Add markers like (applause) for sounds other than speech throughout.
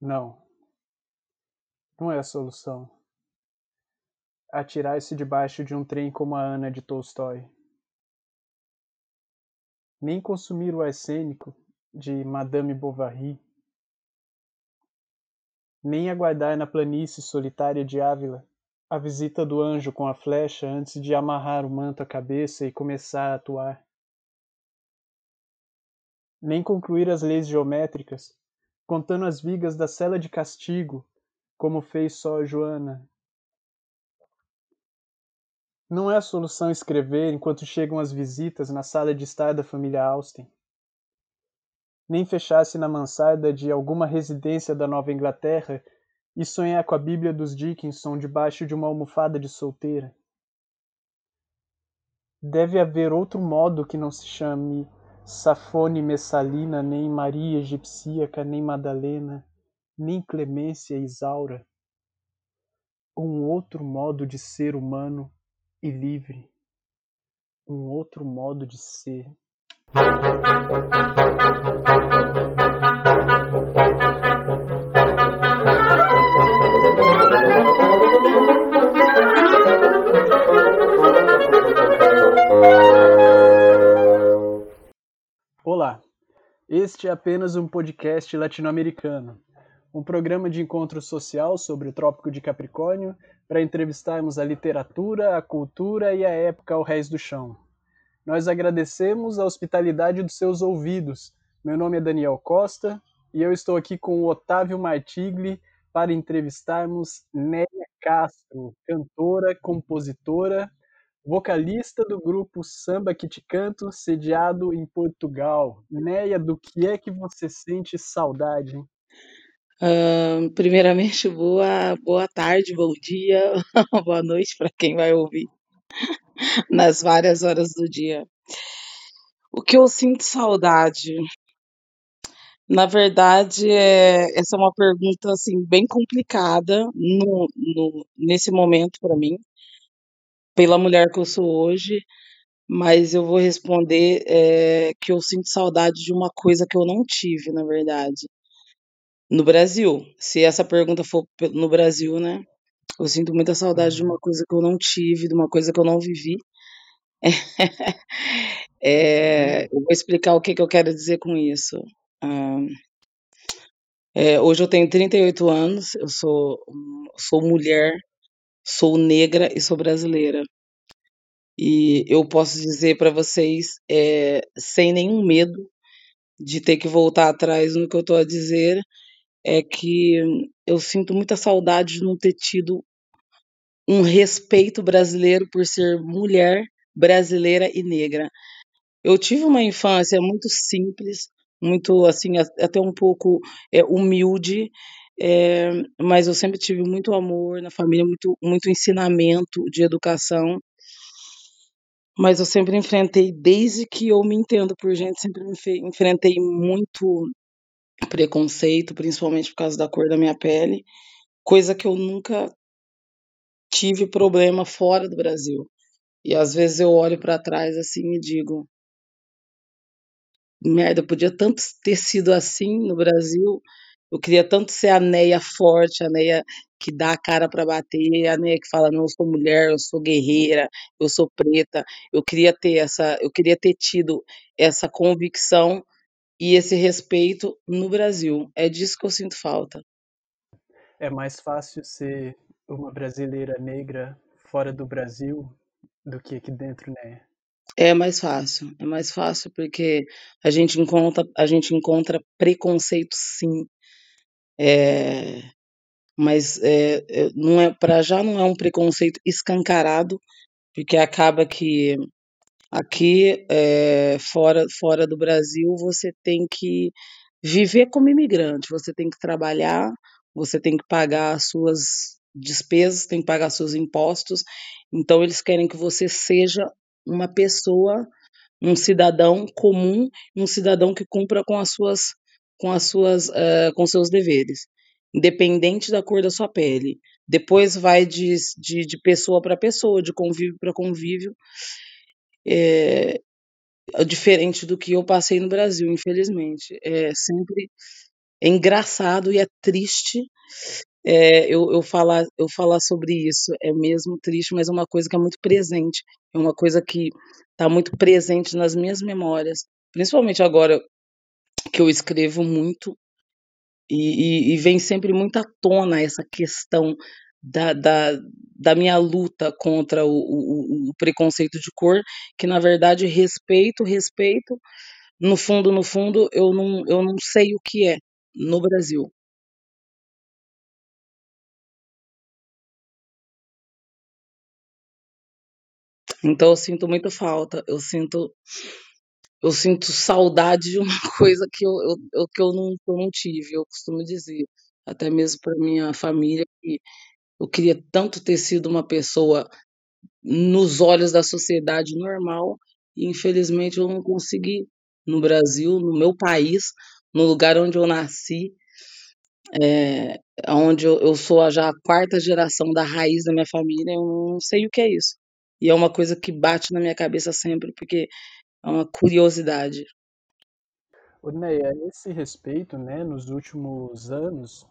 Não. Não é a solução. Atirar-se debaixo de um trem como a Ana de Tolstói. Nem consumir o arsênico de Madame Bovary. Nem aguardar na planície solitária de Ávila a visita do anjo com a flecha antes de amarrar o manto à cabeça e começar a atuar. Nem concluir as leis geométricas, contando as vigas da cela de castigo, como fez só Joana. Não é a solução escrever enquanto chegam as visitas na sala de estar da família Austen. Nem fechar-se na mansarda de alguma residência da Nova Inglaterra e sonhar com a Bíblia dos Dickinson debaixo de uma almofada de solteira. Deve haver outro modo que não se chame Safone Messalina, nem Maria Egipsíaca, nem Madalena, nem Clemência Isaura. Um outro modo de ser humano e livre. Um outro modo de ser. Este é apenas um podcast latino-americano, um programa de encontro social sobre o Trópico de Capricórnio para entrevistarmos a literatura, a cultura e a época ao réis do chão. Nós agradecemos a hospitalidade dos seus ouvidos. Meu nome é Daniel Costa e eu estou aqui com o Otávio Martigli para entrevistarmos Néia Castro, cantora, compositora, vocalista do grupo Samba Que Te Canto, sediado em Portugal. Néia, do que é que você sente saudade? Uh, primeiramente, boa, boa tarde, bom dia, (laughs) boa noite para quem vai ouvir (laughs) nas várias horas do dia. O que eu sinto saudade? Na verdade, é, essa é uma pergunta assim bem complicada no, no nesse momento para mim, pela mulher que eu sou hoje, mas eu vou responder é, que eu sinto saudade de uma coisa que eu não tive, na verdade. No Brasil, se essa pergunta for no Brasil, né? Eu sinto muita saudade de uma coisa que eu não tive, de uma coisa que eu não vivi. (laughs) É, eu vou explicar o que, que eu quero dizer com isso. Ah, é, hoje eu tenho 38 anos, eu sou, sou mulher, sou negra e sou brasileira. E eu posso dizer para vocês, é, sem nenhum medo de ter que voltar atrás no que eu estou a dizer, é que eu sinto muita saudade de não ter tido um respeito brasileiro por ser mulher brasileira e negra. Eu tive uma infância muito simples, muito assim, até um pouco é, humilde, é, mas eu sempre tive muito amor na família, muito, muito ensinamento de educação. Mas eu sempre enfrentei, desde que eu me entendo por gente, sempre enfrentei muito preconceito, principalmente por causa da cor da minha pele, coisa que eu nunca tive problema fora do Brasil. E às vezes eu olho para trás assim e digo: merda, podia tanto ter sido assim no Brasil. Eu queria tanto ser a Neia forte, a Neia que dá a cara para bater, a Neia que fala: não, eu sou mulher, eu sou guerreira, eu sou preta. Eu queria ter essa, eu queria ter tido essa convicção e esse respeito no Brasil. É disso que eu sinto falta. É mais fácil ser uma brasileira negra fora do Brasil do que aqui dentro, né? É mais fácil, é mais fácil porque a gente encontra, a gente encontra preconceito sim. É, mas é, não é para já não é um preconceito escancarado, porque acaba que aqui é, fora, fora do Brasil você tem que viver como imigrante, você tem que trabalhar, você tem que pagar as suas despesas, tem que pagar seus impostos. Então eles querem que você seja uma pessoa, um cidadão comum, um cidadão que cumpra com as suas, com as suas, uh, com seus deveres, independente da cor da sua pele. Depois vai de, de, de pessoa para pessoa, de convívio para convívio. É, diferente do que eu passei no Brasil, infelizmente. É sempre é engraçado e é triste é, eu, eu, falar, eu falar sobre isso. É mesmo triste, mas é uma coisa que é muito presente. É uma coisa que está muito presente nas minhas memórias. Principalmente agora que eu escrevo muito e, e, e vem sempre muito à tona essa questão da, da, da minha luta contra o, o, o, preconceito de cor, que na verdade respeito, respeito, no fundo, no fundo, eu não, eu não sei o que é no Brasil. Então eu sinto muita falta, eu sinto eu sinto saudade de uma (laughs) coisa que eu, eu, que eu, não, que eu não tive, eu costumo dizer, até mesmo para minha família, que eu queria tanto ter sido uma pessoa nos olhos da sociedade normal, e infelizmente eu não consegui no Brasil, no meu país, no lugar onde eu nasci, é, onde eu, eu sou já a quarta geração da raiz da minha família, eu não sei o que é isso. E é uma coisa que bate na minha cabeça sempre, porque é uma curiosidade. Neia, a esse respeito, né, nos últimos anos,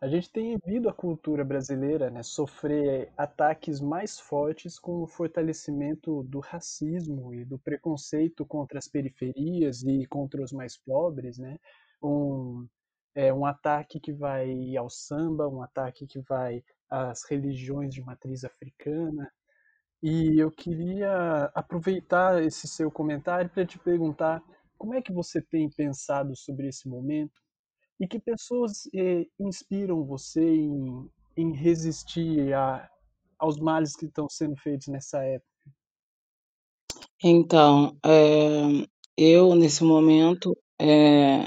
a gente tem visto a cultura brasileira né, sofrer ataques mais fortes com o fortalecimento do racismo e do preconceito contra as periferias e contra os mais pobres, né? Um, é, um ataque que vai ao samba, um ataque que vai às religiões de matriz africana. E eu queria aproveitar esse seu comentário para te perguntar como é que você tem pensado sobre esse momento e que pessoas eh, inspiram você em, em resistir a, aos males que estão sendo feitos nessa época? Então, é, eu nesse momento é,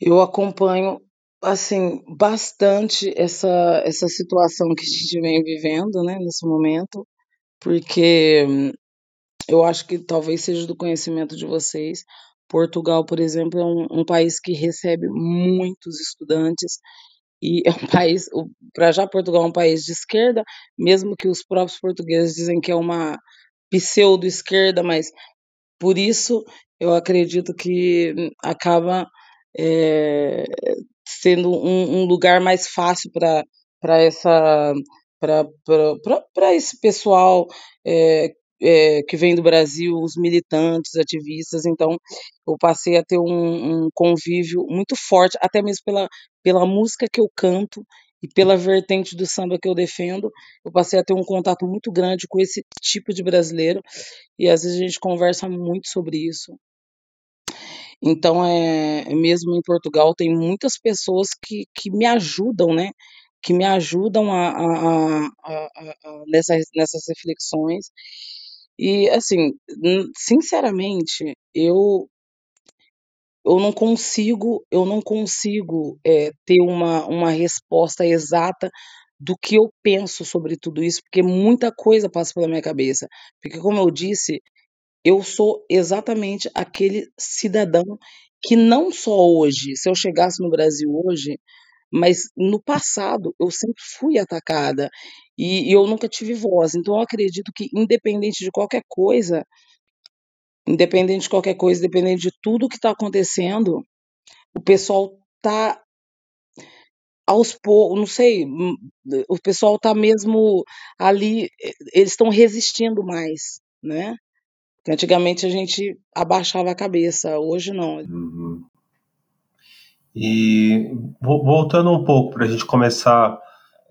eu acompanho assim bastante essa essa situação que a gente vem vivendo, né, nesse momento, porque eu acho que talvez seja do conhecimento de vocês, Portugal, por exemplo, é um, um país que recebe muitos estudantes e (laughs) é um país, para já Portugal é um país de esquerda, mesmo que os próprios portugueses dizem que é uma pseudo-esquerda, mas por isso eu acredito que acaba é, sendo um, um, lugar mais fácil para essa para esse pessoal é, é, que vem do Brasil, os militantes, ativistas, então eu passei a ter um, um, convívio muito forte, até mesmo pela, pela música que eu canto e pela vertente do samba que eu defendo, eu passei a ter um contato muito grande com esse tipo de brasileiro, e às vezes a gente conversa muito sobre isso. Então, é, mesmo em Portugal, tem muitas pessoas que, que me ajudam, né? Que me ajudam a, a, a, a nessas, nessas reflexões. E assim, sinceramente, eu eu não consigo, eu não consigo é, ter uma, uma resposta exata do que eu penso sobre tudo isso, porque muita coisa passa pela minha cabeça. Porque, como eu disse, eu sou exatamente aquele cidadão que não só hoje, se eu chegasse no Brasil hoje, mas no passado eu sempre fui atacada e, e eu nunca tive voz. Então eu acredito que independente de qualquer coisa, independente de qualquer coisa, independente de tudo que está acontecendo, o pessoal tá aos poucos, não sei, hum, o pessoal tá mesmo ali, eles estão resistindo mais, né? Antigamente a gente abaixava a cabeça, hoje não. Uhum. E voltando um pouco para a gente começar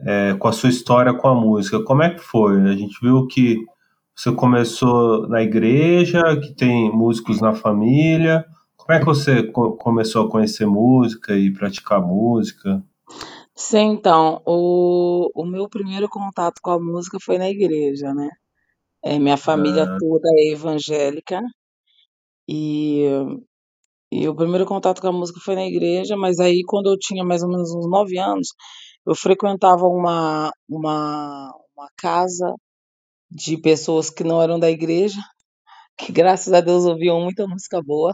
é, com a sua história com a música, como é que foi? A gente viu que você começou na igreja, que tem músicos na família. Como é que você co começou a conhecer música e praticar música? Sim, então, o, o meu primeiro contato com a música foi na igreja, né? É, minha família ah. toda é evangélica e e o primeiro contato com a música foi na igreja, mas aí quando eu tinha mais ou menos uns nove anos, eu frequentava uma, uma, uma casa de pessoas que não eram da igreja, (laughs) que graças a Deus ouviam muita música boa.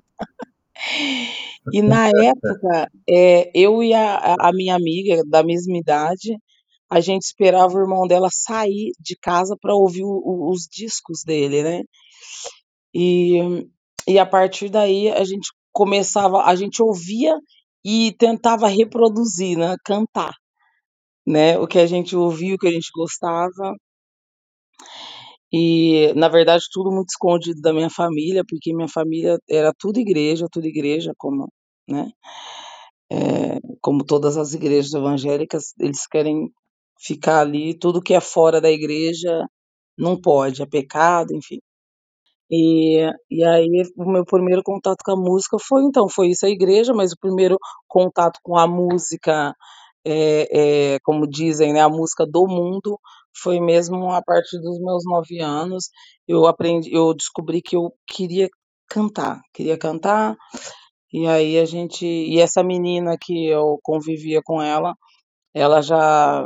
E na (laughs) época, é, eu e a, a minha amiga da mesma idade, a gente esperava o irmão dela sair de casa para ouvir o, o, os discos dele, né? E, e a partir daí a gente começava, a gente ouvia e tentava reproduzir, né, cantar, né, o que a gente ouvia, o que a gente gostava. E, na verdade, tudo muito escondido da minha família, porque minha família era tudo igreja, tudo igreja, como, né, eh, como todas as igrejas evangélicas, eles querem ficar ali, tudo que é fora da igreja não pode, é pecado, enfim. E, e aí o meu primeiro contato com a música foi então, foi isso a igreja, mas o primeiro contato com a música, é, é, como dizem, né, a música do mundo, foi mesmo a partir dos meus nove anos. Eu aprendi, eu descobri que eu queria cantar, queria cantar. E aí a gente, e essa menina que eu convivia com ela, ela já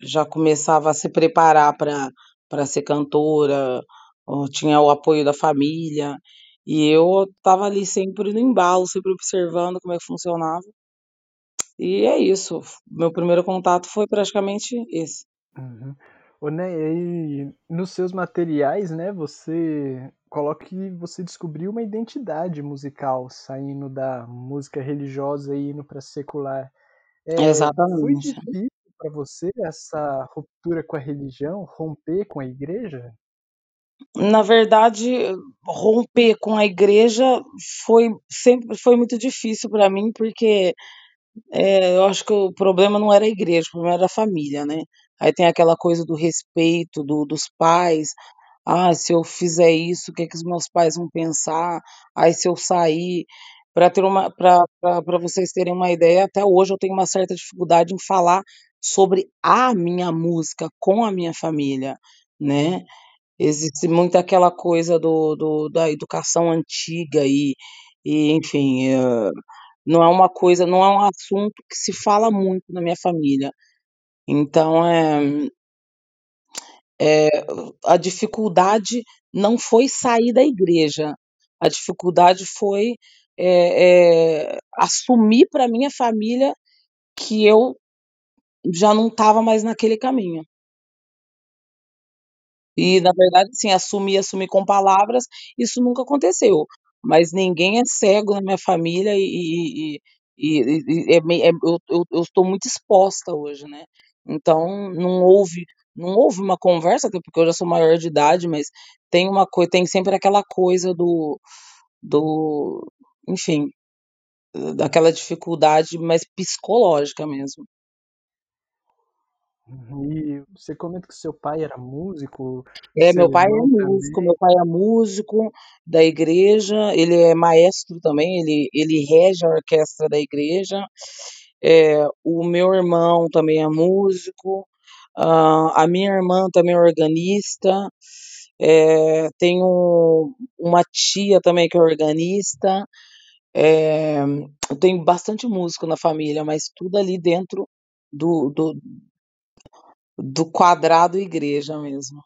já começava a se preparar para para ser cantora, tinha o apoio da família, e eu estava ali sempre no embalo, sempre observando como é que funcionava. E é isso, meu primeiro contato foi praticamente esse. Uhum. Ô, né, nos seus materiais, né, você coloca que você descobriu uma identidade musical, saindo da música religiosa e indo para secular. É, Exatamente. Foi difícil para você essa ruptura com a religião, romper com a igreja? Na verdade, romper com a igreja foi sempre foi muito difícil para mim, porque, eh, eu acho que o problema não era a igreja, o problema era a família, né. Aí tem aquela coisa do respeito do dos pais, "Ah, se eu fizer isso, o que que os meus pais vão pensar? Aí se eu sair" para ter uma para pra vocês terem uma ideia, até hoje eu tenho uma certa dificuldade em falar sobre a minha música com a minha família, né. Existe muito aquela coisa do do da educação antiga e e enfim, hã, não é uma coisa não é um assunto que se fala muito na minha família. Então, eh eh, a dificuldade não foi sair da igreja, a dificuldade foi, eh eh, assumir pra minha família que eu já não estava mais naquele caminho. E na verdade, assim, assumir, assumir com palavras, isso nunca aconteceu, mas ninguém é cego na minha família e e e e é é eu eu estou muito exposta hoje, né. Então não houve não houve uma conversa, até porque eu já sou maior de idade, mas tem uma coi tem sempre aquela coisa do do enfim, daquela dificuldade mais psicológica mesmo. Uhum. E você comenta que seu pai era músico, É, meu pai é músico, também. meu pai é músico da igreja, ele é maestro também, ele ele rege a orquestra da igreja. Eh, o meu irmão também é músico, hã, a minha irmã também é organista, eh, tenho uma tia também que é organista, eh, eu tenho bastante músico na família, mas tudo ali dentro do do do quadrado igreja mesmo.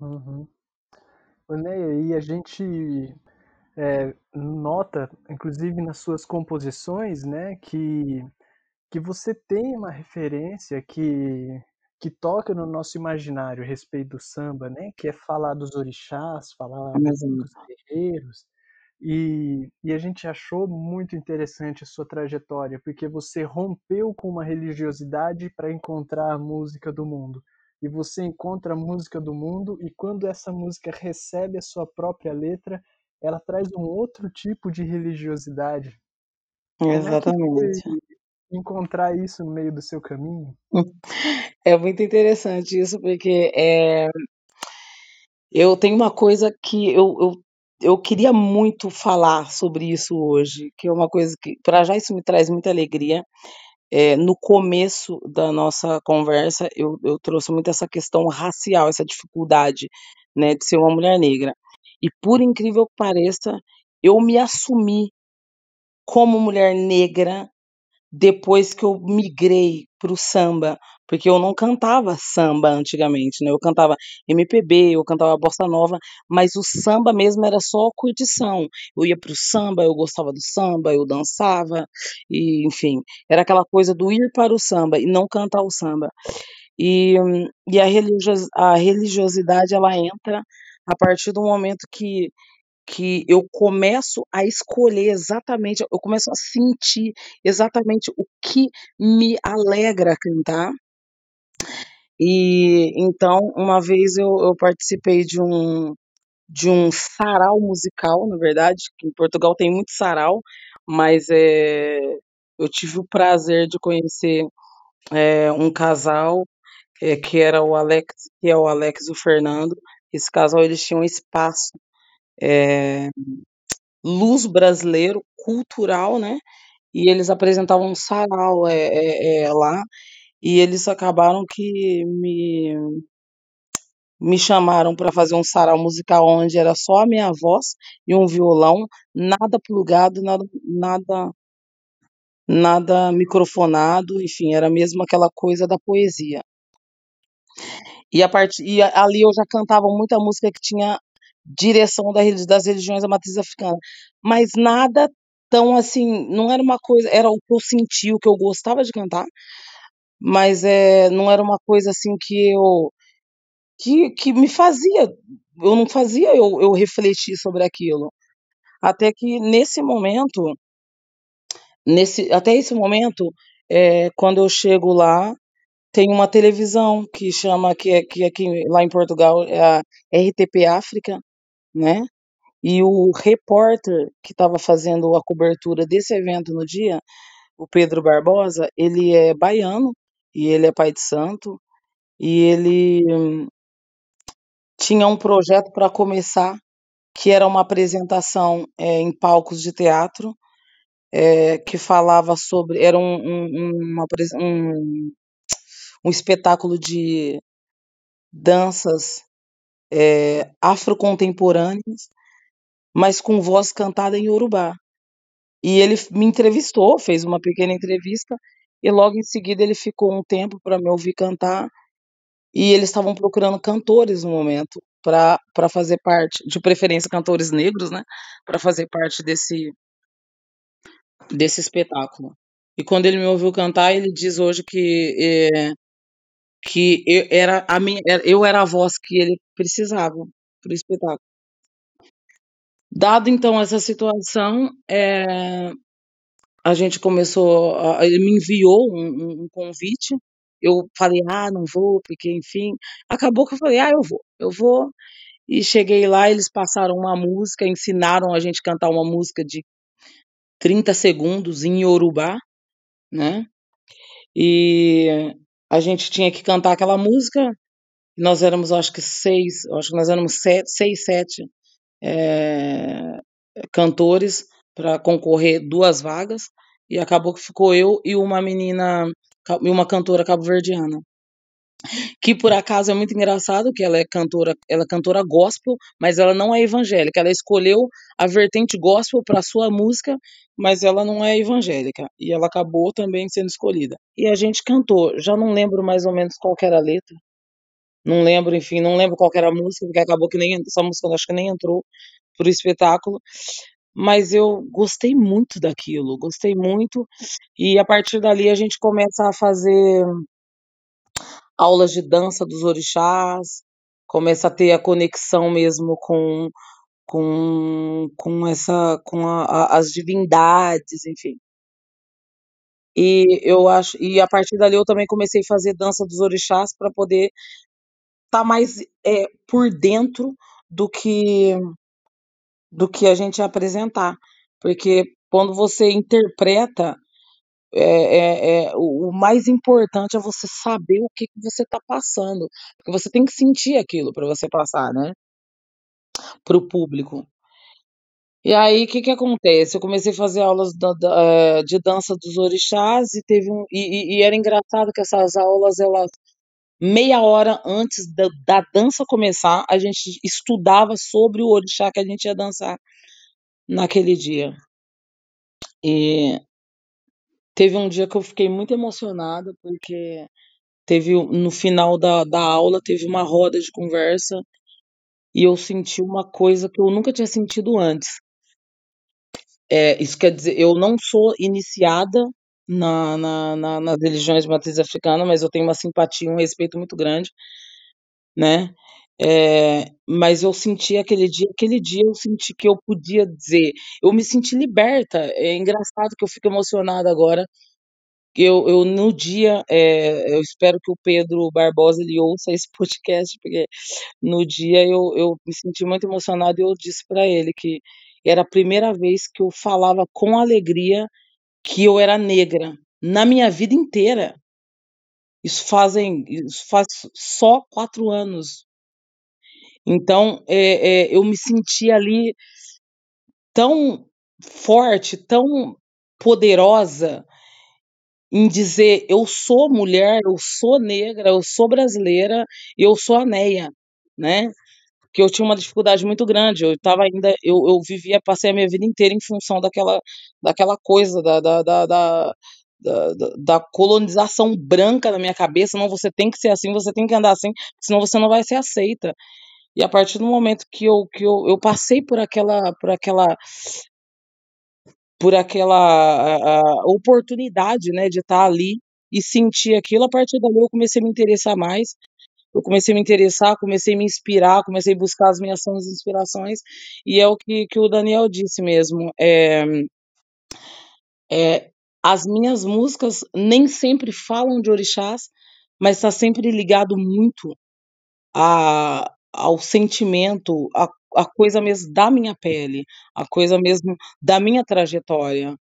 Uhum. Neia, e a gente, eh, nota, inclusive nas suas composições, né, que que você tem uma referência que que toca no nosso imaginário a respeito do samba, né, que é falar dos orixás, falar do dos terreiros, e e a gente achou muito interessante a sua trajetória, porque você rompeu com uma religiosidade para encontrar a música do mundo. E você encontra a música do mundo e quando essa música recebe a sua própria letra, ela traz um outro tipo de religiosidade. Como é Exatamente. encontrar isso no meio do seu caminho? (laughs) É muito interessante isso, porque, eh eu tenho uma coisa que eu eu eu queria muito falar sobre isso hoje, que é uma coisa que pra já isso me traz muita alegria. Eh, no começo da nossa conversa, eu eu trouxe muito essa questão racial, essa dificuldade, né, de ser uma mulher negra. E por incrível que pareça, eu me assumi como mulher negra depois que eu migrei para o samba, porque eu não cantava samba antigamente, né, eu cantava MPB, eu cantava bossa nova, mas o samba mesmo era só curtição. Eu ia para o samba, eu gostava do samba, eu dançava, e enfim, era aquela coisa do ir para o samba e não cantar o samba. E e a religios a religiosidade ela entra a partir do momento que que eu começo a escolher exatamente, eu começo a sentir exatamente o que me alegra cantar. E então, uma vez eu, eu participei de um de um sarau musical, na verdade, que em Portugal tem muito sarau, mas é, eu tive o prazer de conhecer é, um casal é, que era o Alex, que é o Alex e o Fernando. Esse casal eles tinham um espaço é, luz brasileiro cultural, né? E eles apresentavam um sarau é, é, lá e eles acabaram que me me chamaram para fazer um sarau musical onde era só a minha voz e um violão, nada plugado, nada nada nada microfonado, enfim, era mesmo aquela coisa da poesia. E a partir e ali eu já cantava muita música que tinha direção das religiões da matriz africana, mas nada tão assim, não era uma coisa, era o que eu sentia, o que eu gostava de cantar, mas é, não era uma coisa assim que eu que, que me fazia, eu não fazia eu, eu refletir sobre aquilo. Até que nesse momento, nesse, até esse momento, é, quando eu chego lá, tem uma televisão que chama, que é que aqui lá em Portugal é a RTP África, né? E o repórter que estava fazendo a cobertura desse evento no dia, o Pedro Barbosa, ele é baiano e ele é pai de santo e ele tinha um projeto para começar que era uma apresentação é, em palcos de teatro é, que falava sobre era um, um, uma, um, um espetáculo de danças é, afrocontemporâneas, mas com voz cantada em Yorubá. E ele me entrevistou, fez uma pequena entrevista, e logo em seguida ele ficou um tempo para me ouvir cantar. E eles estavam procurando cantores no momento para fazer parte, de preferência cantores negros, né, para fazer parte desse desse espetáculo. E quando ele me ouviu cantar, ele diz hoje que é, que eu era a minha, eu era a voz que ele precisava para o espetáculo. Dado então essa situação, é, a gente começou, a, ele me enviou um, um, convite. Eu falei, ah, não vou, porque enfim. Acabou que eu falei, ah, eu vou, eu vou. E cheguei lá, eles passaram uma música, ensinaram a gente a cantar uma música de 30 segundos em Yorubá, né? E a gente tinha que cantar aquela música. Nós éramos, acho que seis, acho que nós éramos sete, seis, sete é, cantores para concorrer duas vagas e acabou que ficou eu e uma menina e uma cantora cabo-verdiana que por acaso é muito engraçado que ela é cantora, ela é cantora gospel, mas ela não é evangélica. Ela escolheu a vertente gospel para sua música, mas ela não é evangélica e ela acabou também sendo escolhida. E a gente cantou, já não lembro mais ou menos qual era a letra. Não lembro, enfim, não lembro qual era a música, porque acabou que nem essa música acho que nem entrou pro espetáculo. Mas eu gostei muito daquilo, gostei muito. E a partir dali a gente começa a fazer aulas de dança dos orixás, começa a ter a conexão mesmo com com, com essa com a, a, as divindades, enfim. E eu acho e a partir dali eu também comecei a fazer dança dos orixás para poder estar tá mais é, por dentro do que do que a gente apresentar, porque quando você interpreta é, é, é, o, o, mais importante é você saber o que, que você está passando. Porque você tem que sentir aquilo para você passar, né? Para o público. E aí, o que, que acontece? Eu comecei a fazer aulas eh, de dança dos orixás e teve um. E, e, era engraçado que essas aulas, elas. Meia hora antes da, da dança começar, a gente estudava sobre o orixá que a gente ia dançar naquele dia. E Teve um dia que eu fiquei muito emocionada, porque teve no final da, da aula teve uma roda de conversa e eu senti uma coisa que eu nunca tinha sentido antes. É, isso quer dizer, eu não sou iniciada na, na, na, nas religiões de matriz africana, mas eu tenho uma simpatia, um respeito muito grande, né? É, mas eu senti aquele dia, aquele dia eu senti que eu podia dizer, eu me senti liberta. É engraçado que eu fico emocionada agora. Eu, eu no dia, é, eu espero que o Pedro Barbosa ele ouça esse podcast, porque no dia eu, eu me senti muito emocionada e eu disse para ele que era a primeira vez que eu falava com alegria que eu era negra na minha vida inteira. Isso fazem, isso faz só quatro anos. Então, é, é, eu me senti ali tão forte, tão poderosa em dizer eu sou mulher, eu sou negra, eu sou brasileira, eu sou a Neia, né? Que eu tinha uma dificuldade muito grande. Eu estava ainda, eu, eu vivia, passei a minha vida inteira em função daquela, daquela coisa da, da, da, da da, da, colonização branca na minha cabeça, não, você tem que ser assim, você tem que andar assim, senão você não vai ser aceita. E a partir do momento que eu, que eu, eu passei por aquela, por aquela, por aquela a, a oportunidade, né, de estar ali e sentir aquilo, a partir dali eu comecei a me interessar mais. Eu comecei a me interessar, comecei a me inspirar, comecei a buscar as minhas sons e inspirações, e é o que, que o Daniel disse mesmo. É, é, as minhas músicas nem sempre falam de orixás, mas está sempre ligado muito a, ao sentimento, a, a coisa mesmo da minha pele, a coisa mesmo da minha trajetória.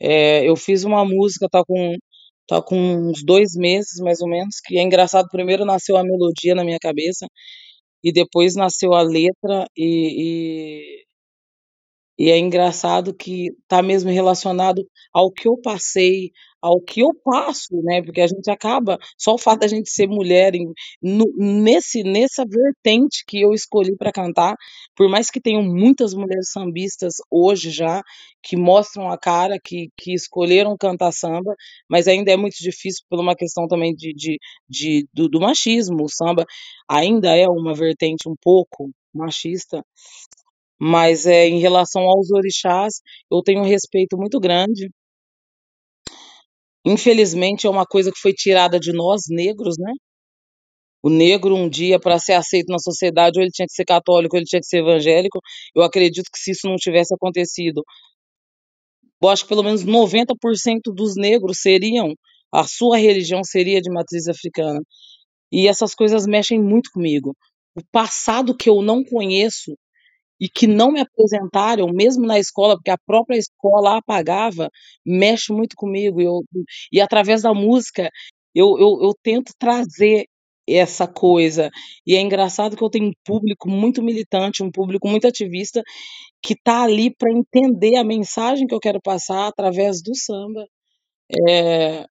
É, eu fiz uma música, tá com, tá com uns dois meses mais ou menos, que é engraçado. Primeiro nasceu a melodia na minha cabeça, e depois nasceu a letra, e, e e é engraçado que está mesmo relacionado ao que eu passei, ao que eu passo, né, porque a gente acaba só o fato da gente ser mulher em no nesse nessa vertente que eu escolhi para cantar, por mais que tenham muitas mulheres sambistas hoje já, que mostram a cara, que que escolheram cantar samba, mas ainda é muito difícil por uma questão também de de de do do machismo, o samba ainda é uma vertente um pouco machista. Mas, é em relação aos orixás, eu tenho um respeito muito grande. Infelizmente, é uma coisa que foi tirada de nós negros, né. O negro, um dia, para ser aceito na sociedade, ou ele tinha que ser católico, ou ele tinha que ser evangélico. Eu acredito que se isso não tivesse acontecido eu acho que pelo menos 90% dos negros seriam a sua religião seria de matriz africana. E essas coisas mexem muito comigo. O passado que eu não conheço e que não me apresentaram, mesmo na escola, porque a própria escola apagava, mexe muito comigo. Eu, e através da música, eu, eu, eu tento trazer essa coisa. E é engraçado que eu tenho um público muito militante, um público muito ativista, que está ali para entender a mensagem que eu quero passar através do samba, é,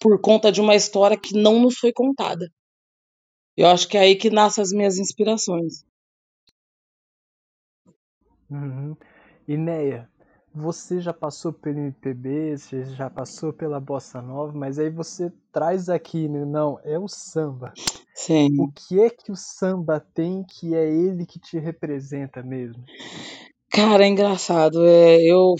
por conta de uma história que não nos foi contada. Eu acho que é aí que nascem as minhas inspirações. Uhum. Inéia, você já passou pelo MPB, você já passou pela bossa nova, mas aí você traz aqui, né? Não, é o samba. Sim. O que é que o samba tem que é ele que te representa mesmo? Cara, é engraçado. É, eu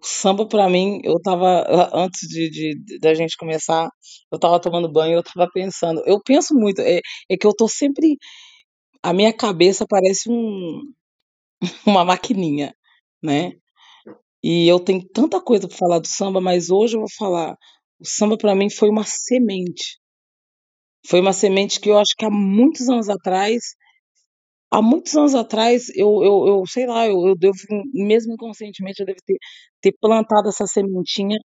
samba para mim, eu tava antes de, de, da gente começar, eu tava tomando banho, eu tava pensando. Eu penso muito, é, é que eu tô sempre a minha cabeça parece um (laughs) uma maquininha, né? E eu tenho tanta coisa para falar do samba, mas hoje eu vou falar. O samba para mim foi uma semente. Foi uma semente que eu acho que há muitos anos atrás, há muitos anos atrás, eu, eu, eu sei lá, eu, eu devo, mesmo inconscientemente, eu devo ter, ter plantado essa sementinha,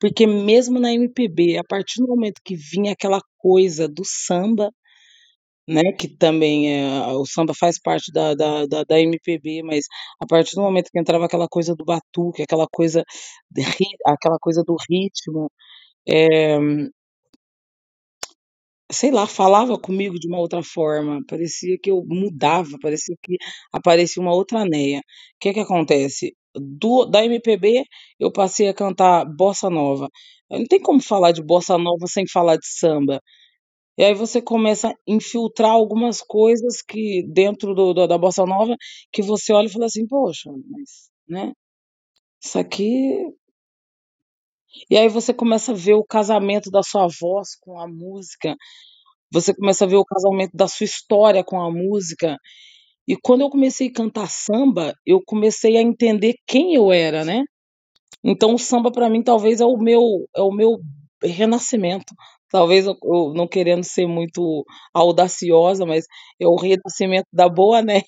porque mesmo na MPB, a partir do momento que vinha aquela coisa do samba, né, que também é o samba faz parte da da da da MPB, mas a partir do momento que entrava aquela coisa do batuque, aquela coisa de aquela coisa do ritmo, eh sei lá, falava comigo de uma outra forma, parecia que eu mudava, parecia que aparecia uma outra Neia. Que que acontece? Do da MPB, eu passei a cantar bossa nova. Não tem como falar de bossa nova sem falar de samba. E aí você começa a infiltrar algumas coisas que dentro do do da bossa nova, que você olha e fala assim: "Poxa, mas, né, isso aqui" E aí você começa a ver o casamento da sua voz com a música. você começa a ver o casamento da sua história com a música. E quando eu comecei a cantar samba, eu comecei a entender quem eu era, né? Então o samba para mim talvez é o meu é o meu renascimento. Talvez eu, não querendo ser muito audaciosa, mas é o renascimento da boa né?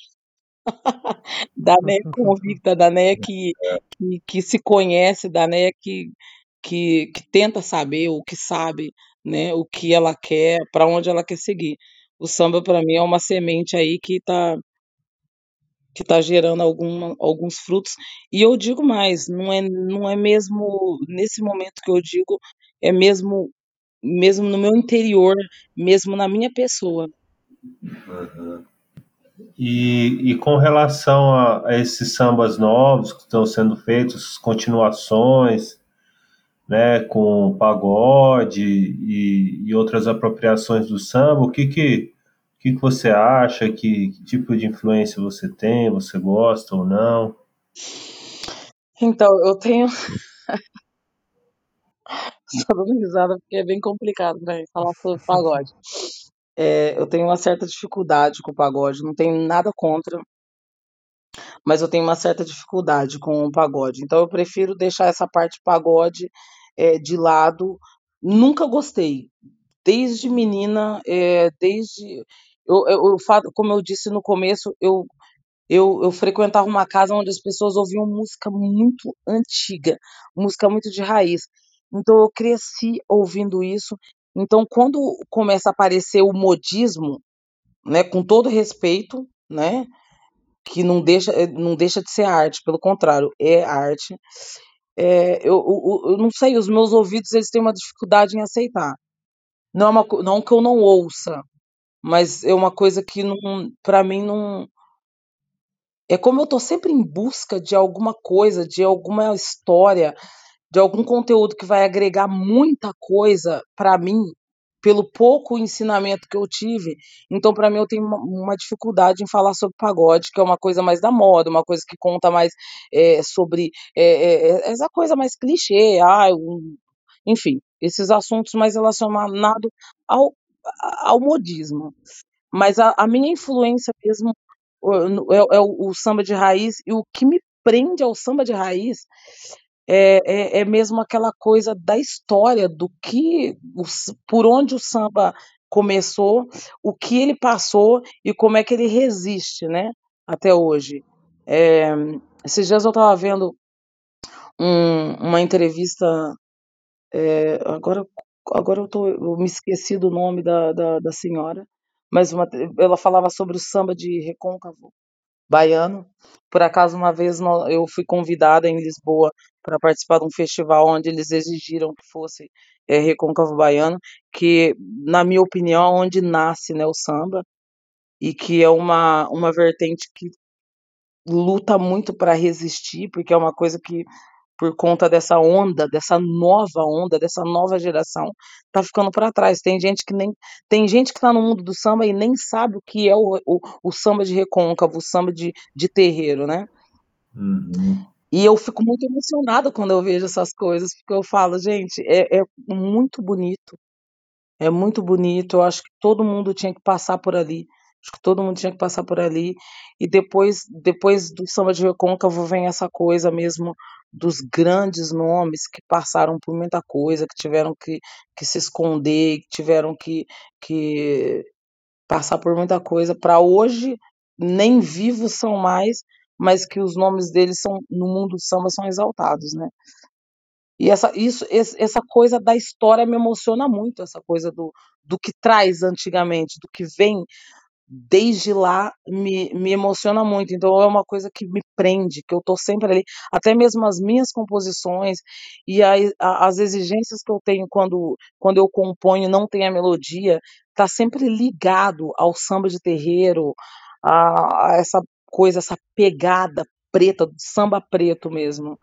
(laughs) da Neia convicta, da Neia que, que, que se conhece, da Neia que, que, que tenta saber o que sabe, né, o que ela quer, para onde ela quer seguir. O samba para mim é uma semente aí que está que tá gerando alguns frutos. E eu digo mais, não é, não é mesmo nesse momento que eu digo, é mesmo mesmo no meu interior, mesmo na minha pessoa. Uhum. E, e, com relação a, a, esses sambas novos que estão sendo feitos, continuações, né, com pagode e, e outras apropriações do samba, o que que, o que, que você acha? Que, que tipo de influência você tem? Você gosta ou não? Então, eu tenho. (laughs) Só (laughs) dando risada porque é bem complicado para mim falar sobre pagode. É, eu tenho uma certa dificuldade com o pagode, não tenho nada contra, mas eu tenho uma certa dificuldade com o pagode. Então eu prefiro deixar essa parte pagode é, de lado. Nunca gostei. Desde menina, é, desde. Eu, eu, eu, como eu disse no começo, eu, eu, eu frequentava uma casa onde as pessoas ouviam música muito antiga, música muito de raiz. Então eu cresci ouvindo isso. Então quando começa a aparecer o modismo, né, com todo respeito, né, que não deixa, não deixa de ser arte, pelo contrário, é arte. É, eu, eu, eu, não sei, os meus ouvidos eles têm uma dificuldade em aceitar. Não é uma, não que eu não ouça, mas é uma coisa que para mim não é como eu estou sempre em busca de alguma coisa, de alguma história, de algum conteúdo que vai agregar muita coisa para mim, pelo pouco ensinamento que eu tive. Então, para mim, eu tenho uma, uma, dificuldade em falar sobre pagode, que é uma coisa mais da moda, uma coisa que conta mais é, sobre é, é, essa coisa mais clichê, ah, um, enfim, esses assuntos mais relacionados ao, ao modismo. Mas a, a minha influência mesmo é, é o, o samba de raiz, e o que me prende ao samba de raiz é, é, é, mesmo aquela coisa da história, do que, por onde o samba começou, o que ele passou e como é que ele resiste, né, até hoje. É, esses dias eu estava vendo um, uma entrevista, é, agora, agora eu, tô, eu me esqueci do nome da, da, da senhora, mas uma, ela falava sobre o samba de recôncavo baiano. Por acaso, uma vez eu fui convidada em Lisboa para participar de um festival onde eles exigiram que fosse é, recôncavo baiano, que, na minha opinião, é onde nasce né, o samba, e que é uma, uma vertente que luta muito para resistir, porque é uma coisa que por conta dessa onda, dessa nova onda, dessa nova geração, tá ficando para trás. Tem gente que nem tem gente que está no mundo do samba e nem sabe o que é o, o, o samba de recôncavo, o samba de, de terreiro, né? Uhum. E eu fico muito emocionada quando eu vejo essas coisas, porque eu falo, gente, é, é muito bonito, é muito bonito. Eu acho que todo mundo tinha que passar por ali. Acho que todo mundo tinha que passar por ali. E depois, depois do samba de recôncavo vem essa coisa mesmo dos grandes nomes que passaram por muita coisa, que tiveram que, que se esconder, que tiveram que, que passar por muita coisa para hoje nem vivos são mais, mas que os nomes deles são no mundo do samba são exaltados, né? E essa, isso, essa coisa da história me emociona muito, essa coisa do, do que traz antigamente, do que vem desde lá me, me emociona muito. Então é uma coisa que me prende, que eu estou sempre ali, até mesmo as minhas composições e a, a, as exigências que eu tenho quando, quando eu componho não tem a melodia, tá sempre ligado ao samba de terreiro, a, a essa coisa, essa pegada preta, samba preto mesmo.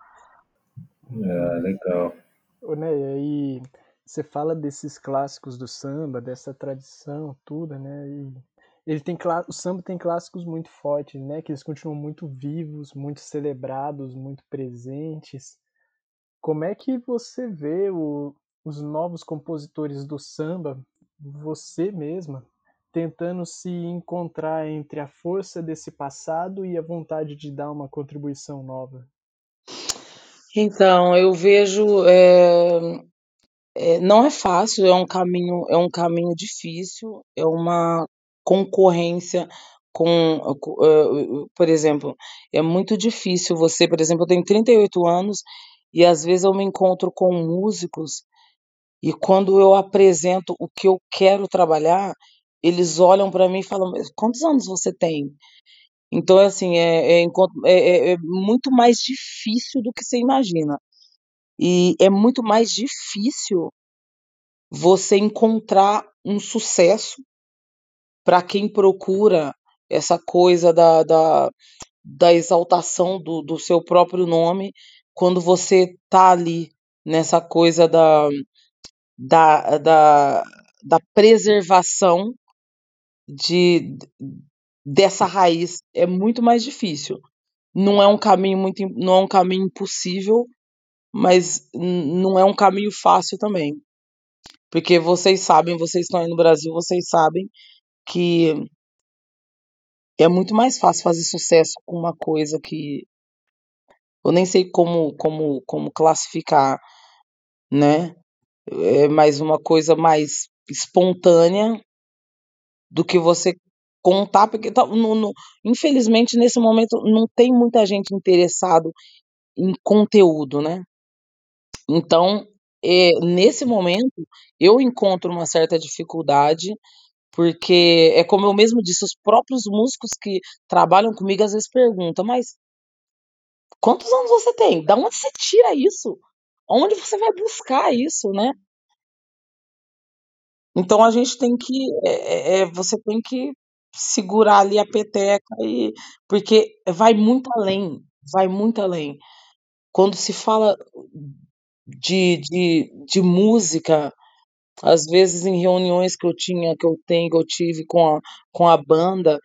É, legal. Ô, Neia, e você fala desses clássicos do samba, dessa tradição, tudo, né? E ele tem o samba tem clássicos muito fortes, né? Que eles continuam muito vivos, muito celebrados, muito presentes. Como é que você vê o, os novos compositores do samba você mesma tentando se encontrar entre a força desse passado e a vontade de dar uma contribuição nova? Então, eu vejo, é, é, não é fácil, é um caminho, é um caminho difícil, é uma concorrência com, uh, por exemplo, é muito difícil você, por exemplo, eu tenho 38 anos e às vezes eu me encontro com músicos e quando eu apresento o que eu quero trabalhar, eles olham para mim e falam: "Quantos anos você tem?". Então, assim, é, é, é, é muito mais difícil do que você imagina. E é muito mais difícil você encontrar um sucesso para quem procura essa coisa da, da, da exaltação do, do seu próprio nome quando você tá ali nessa coisa da, da, da, da preservação de, dessa raiz é muito mais difícil. Não é um caminho muito, não é um caminho impossível, mas não é um caminho fácil também. Porque vocês sabem, vocês estão aí no Brasil, vocês sabem que é muito mais fácil fazer sucesso com uma coisa que eu nem sei como como como classificar, né? É mais uma coisa mais espontânea do que você contar, porque tá, no, no, infelizmente nesse momento não tem muita gente interessado em conteúdo, né? Então, é, nesse momento, eu encontro uma certa dificuldade, porque é como eu mesmo disse, os próprios músicos que trabalham comigo às vezes perguntam, mas quantos anos você tem? Da onde você tira isso? Onde você vai buscar isso, né? Então a gente tem que, é, é, você tem que segurar ali a peteca e porque vai muito além, vai muito além. Quando se fala de, de, de música, às vezes em reuniões que eu tinha, que eu tenho, que eu tive com a, com a banda,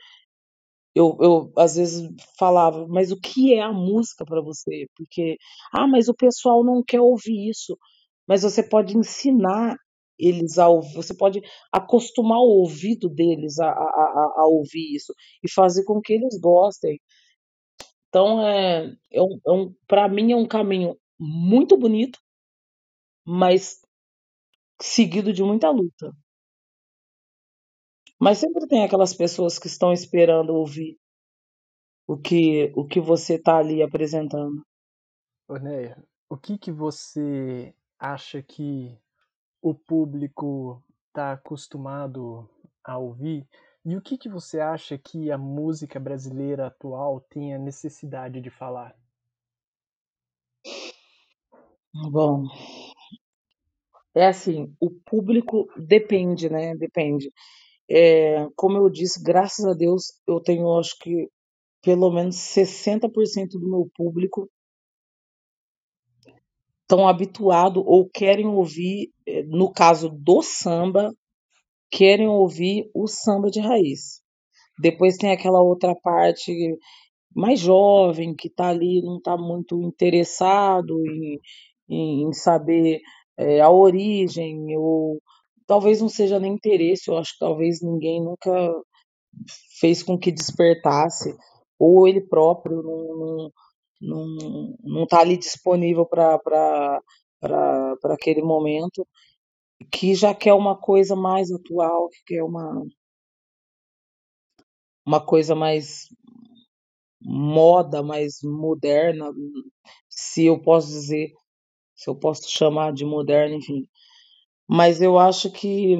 eu, eu às vezes falava, mas o que é a música para você? Porque, ah, mas o pessoal não quer ouvir isso. Mas você pode ensinar eles a você pode acostumar o ouvido deles a, a, a, ouvir isso e fazer com que eles gostem. Então, é, é um, é um, para mim, é um caminho muito bonito, mas seguido de muita luta. Mas sempre tem aquelas pessoas que estão esperando ouvir o que, o que você está ali apresentando. Onéia, o que, que você acha que o público está acostumado a ouvir? E o que, que você acha que a música brasileira atual tem a necessidade de falar? Bom, é assim, o público depende, né? Depende. É, como eu disse, graças a Deus, eu tenho, acho que, pelo menos 60% do meu público estão habituado ou querem ouvir, eh, no caso do samba, querem ouvir o samba de raiz. Depois tem aquela outra parte mais jovem que está ali, não está muito interessado em, em, em saber é, a origem, ou talvez não seja nem interesse, eu acho que talvez ninguém nunca fez com que despertasse, ou ele próprio não, não, não tá ali disponível para aquele momento, que já quer uma coisa mais atual, que quer uma, uma coisa mais moda, mais moderna, se eu posso dizer, se eu posso chamar de moderna, enfim. Mas eu acho que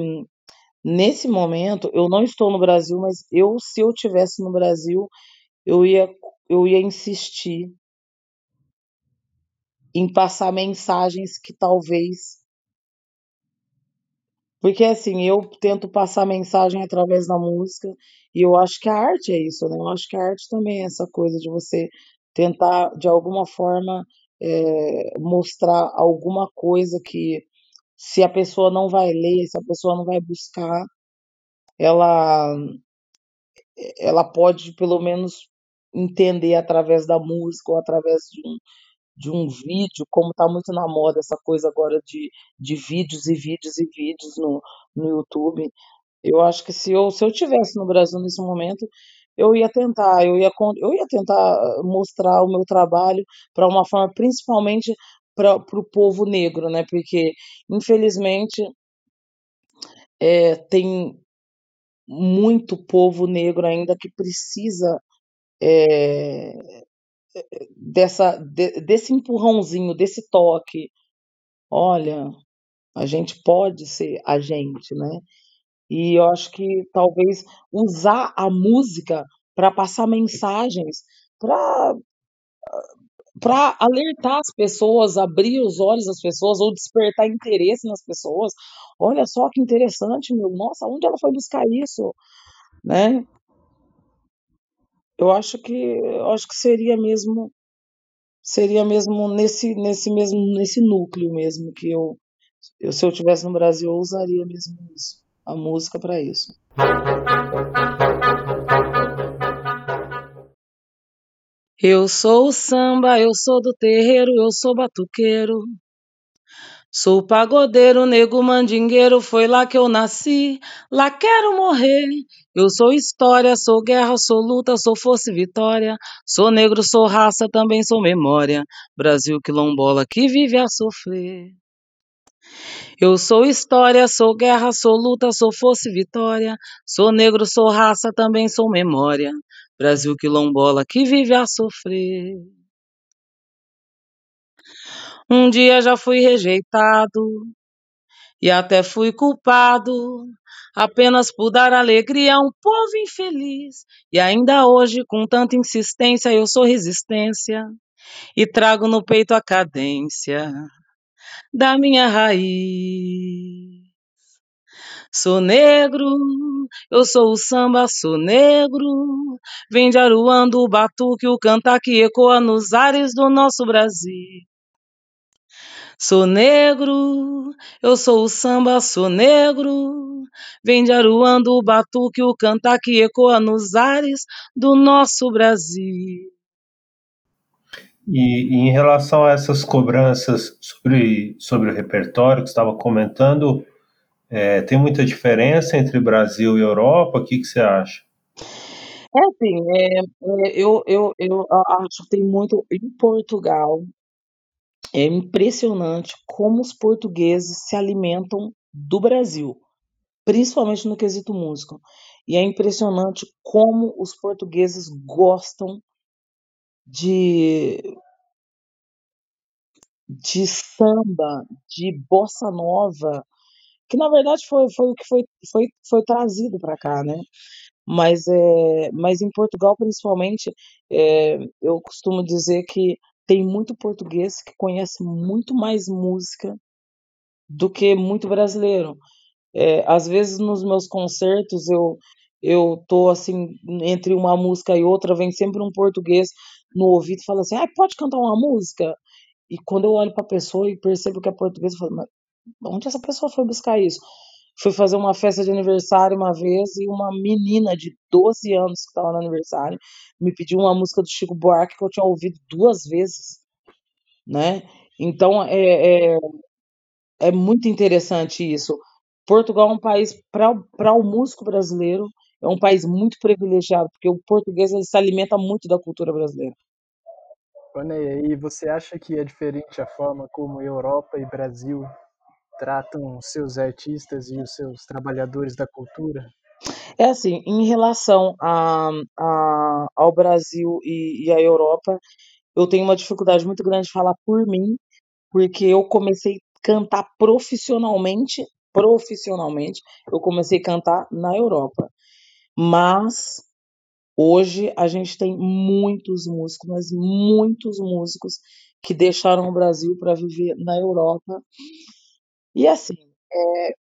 nesse momento, eu não estou no Brasil, mas eu, se eu tivesse no Brasil, eu ia, eu ia insistir em passar mensagens que talvez. Porque assim, eu tento passar mensagem através da música, e eu acho que a arte é isso, né? Eu acho que a arte também é essa coisa de você tentar, de alguma forma, é, mostrar alguma coisa que, se a pessoa não vai ler, se a pessoa não vai buscar, ela, ela pode pelo menos entender através da música ou através de um, de um vídeo, como está muito na moda essa coisa agora de, de vídeos e vídeos e vídeos no, no YouTube. Eu acho que se eu, se eu tivesse no Brasil nesse momento, eu ia tentar, eu ia, eu ia tentar mostrar o meu trabalho para uma forma, principalmente para o povo negro, né? Porque, infelizmente, é, tem muito povo negro ainda que precisa é, dessa, de, desse empurrãozinho, desse toque. Olha, a gente pode ser a gente, né? E eu acho que talvez usar a música para passar mensagens, para para alertar as pessoas, abrir os olhos das pessoas ou despertar interesse nas pessoas. Olha só que interessante, meu. Nossa, onde ela foi buscar isso, né? Eu acho que eu acho que seria mesmo seria mesmo nesse nesse mesmo nesse núcleo mesmo que eu, eu se eu tivesse no Brasil eu usaria mesmo isso, a música para isso. Eu sou o samba, eu sou do terreiro, eu sou batuqueiro. Sou pagodeiro, nego mandingueiro, foi lá que eu nasci, lá quero morrer. Eu sou história, sou guerra, sou luta, sou força e vitória. Sou negro, sou raça, também sou memória. Brasil quilombola que vive a sofrer. Eu sou história, sou guerra, sou luta, sou força e vitória. Sou negro, sou raça, também sou memória. Brasil quilombola que vive a sofrer. Um dia já fui rejeitado e até fui culpado, apenas por dar alegria a um povo infeliz. E ainda hoje, com tanta insistência, eu sou resistência e trago no peito a cadência da minha raiz. Sou negro, eu sou o samba, sou negro. Vem de Aruando, o batuque, o cantar que ecoa nos ares do nosso Brasil. Sou negro, eu sou o samba, sou negro. Vem de Aruando, o batuque, o cantar que ecoa nos ares do nosso Brasil. E, e, em relação a essas cobranças sobre, sobre o repertório que estava comentando, é, tem muita diferença entre Brasil e Europa? O que, que você acha? É assim, é, é, eu, eu, eu acho que tem muito em Portugal. É impressionante como os portugueses se alimentam do Brasil, principalmente no quesito músico. E é impressionante como os portugueses gostam de de samba, de bossa nova, que na verdade foi, foi o que foi, foi, foi trazido para cá, né? Mas, é, mas em Portugal, principalmente, é, eu costumo dizer que tem muito português que conhece muito mais música do que muito brasileiro. É, às vezes nos meus concertos eu eu tô assim entre uma música e outra vem sempre um português no ouvido fala assim, ah, pode cantar uma música? E quando eu olho para a pessoa e percebo que é português, eu falo, mas onde essa pessoa foi buscar isso? Fui fazer uma festa de aniversário uma vez e uma menina de 12 anos que estava no aniversário me pediu uma música do Chico Buarque que eu tinha ouvido duas vezes, né? Então é, é, é muito interessante isso. Portugal é um país para o músico brasileiro é um país muito privilegiado porque o português se alimenta muito da cultura brasileira. Neia, e você acha que é diferente a forma como Europa e Brasil tratam seus artistas e os seus trabalhadores da cultura? É assim, em relação a, a, ao Brasil e, e à Europa, eu tenho uma dificuldade muito grande de falar por mim, porque eu comecei a cantar profissionalmente, profissionalmente, eu comecei a cantar na Europa. Mas hoje a gente tem muitos músicos, mas muitos músicos que deixaram o Brasil para viver na Europa e assim, é,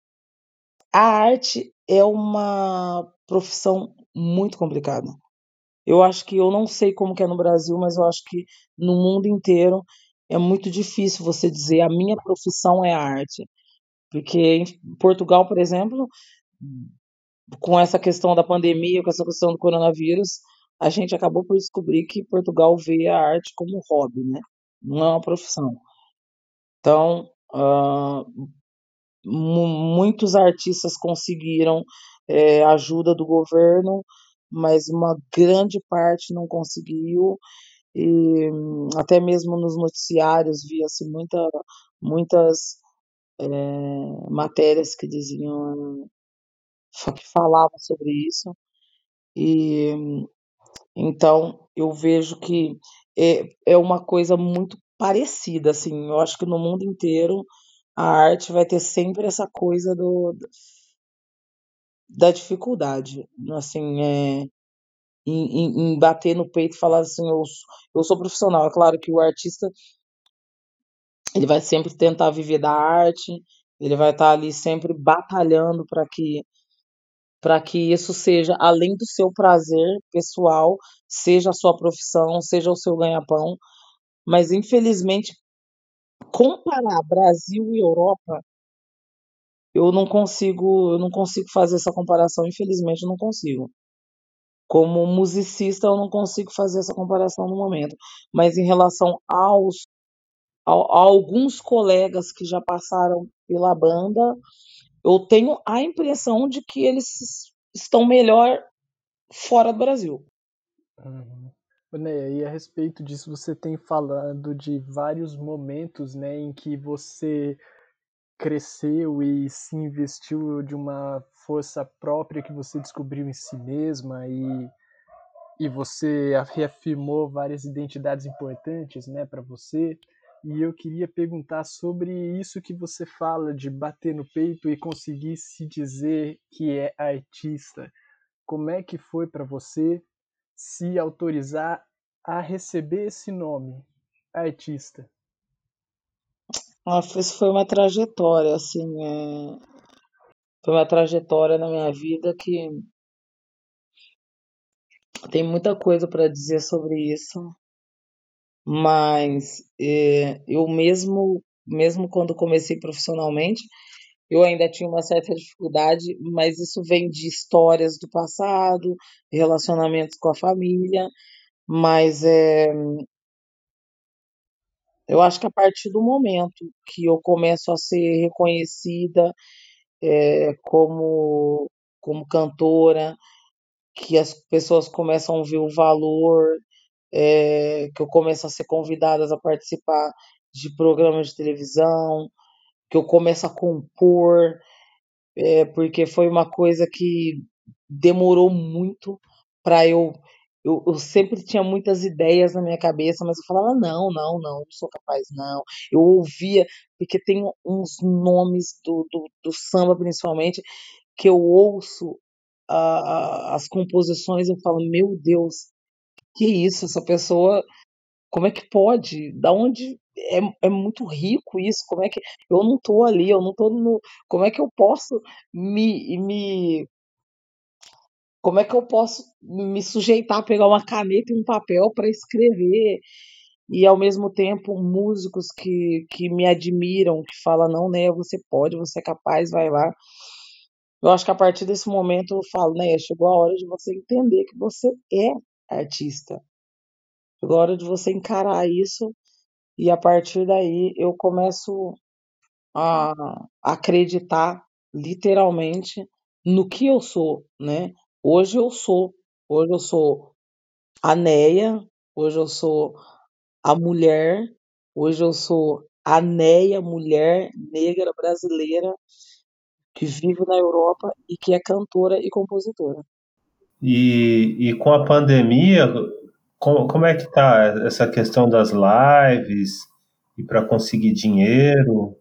a arte é uma profissão muito complicada. Eu acho que eu não sei como que é no Brasil, mas eu acho que no mundo inteiro é muito difícil você dizer a minha profissão é arte. Porque em Portugal, por exemplo, com essa questão da pandemia, com essa questão do coronavírus, a gente acabou por descobrir que Portugal vê a arte como hobby, né? não é uma profissão. Então, uh, muitos artistas conseguiram é, ajuda do governo, mas uma grande parte não conseguiu. E até mesmo nos noticiários via-se muita, muitas é, matérias que diziam que falavam sobre isso. E então eu vejo que é, é uma coisa muito parecida, assim. Eu acho que no mundo inteiro a arte vai ter sempre essa coisa do da dificuldade, assim, é, em, em, em bater no peito e falar assim, eu, eu sou profissional. É claro que o artista ele vai sempre tentar viver da arte, ele vai estar ali sempre batalhando para que para que isso seja além do seu prazer pessoal, seja a sua profissão, seja o seu ganha-pão. Mas infelizmente comparar Brasil e Europa eu não consigo, eu não consigo fazer essa comparação, infelizmente eu não consigo. Como musicista eu não consigo fazer essa comparação no momento, mas em relação aos a, a alguns colegas que já passaram pela banda, eu tenho a impressão de que eles estão melhor fora do Brasil. Uhum. Né, e a respeito disso, você tem falado de vários momentos né, em que você cresceu e se investiu de uma força própria que você descobriu em si mesma e, e você reafirmou várias identidades importantes né, para você. E eu queria perguntar sobre isso que você fala de bater no peito e conseguir se dizer que é artista. Como é que foi para você se autorizar a receber esse nome, artista? Isso foi uma trajetória, assim, é... foi uma trajetória na minha vida que tem muita coisa para dizer sobre isso mas é, eu mesmo, mesmo quando comecei profissionalmente, eu ainda tinha uma certa dificuldade, mas isso vem de histórias do passado, relacionamentos com a família, mas é, eu acho que a partir do momento que eu começo a ser reconhecida é, como, como cantora, que as pessoas começam a ver o valor é, que eu começo a ser convidada a participar de programas de televisão, que eu começo a compor, é, porque foi uma coisa que demorou muito para eu, eu. Eu sempre tinha muitas ideias na minha cabeça, mas eu falava: não, não, não, não sou capaz, não. Eu ouvia, porque tem uns nomes do, do, do samba, principalmente, que eu ouço a, a, as composições e eu falo: meu Deus, que isso, essa pessoa, como é que pode? Da onde é, é muito rico isso? Como é que eu não tô ali, eu não tô no, como é que eu posso me, me como é que eu posso me sujeitar a pegar uma caneta e um papel para escrever? E ao mesmo tempo, músicos que, que me admiram, que falam, não, né, você pode, você é capaz, vai lá. Eu acho que a partir desse momento eu falo, né, chegou a hora de você entender que você é artista. Chegou a hora de você encarar isso e a partir daí eu começo a acreditar literalmente no que eu sou, né? Hoje eu sou, hoje eu sou a Neia, hoje eu sou a mulher, hoje eu sou a Neia, mulher negra brasileira que vive na Europa e que é cantora e compositora. E, e com a pandemia, como, como é que tá essa questão das lives e para conseguir dinheiro?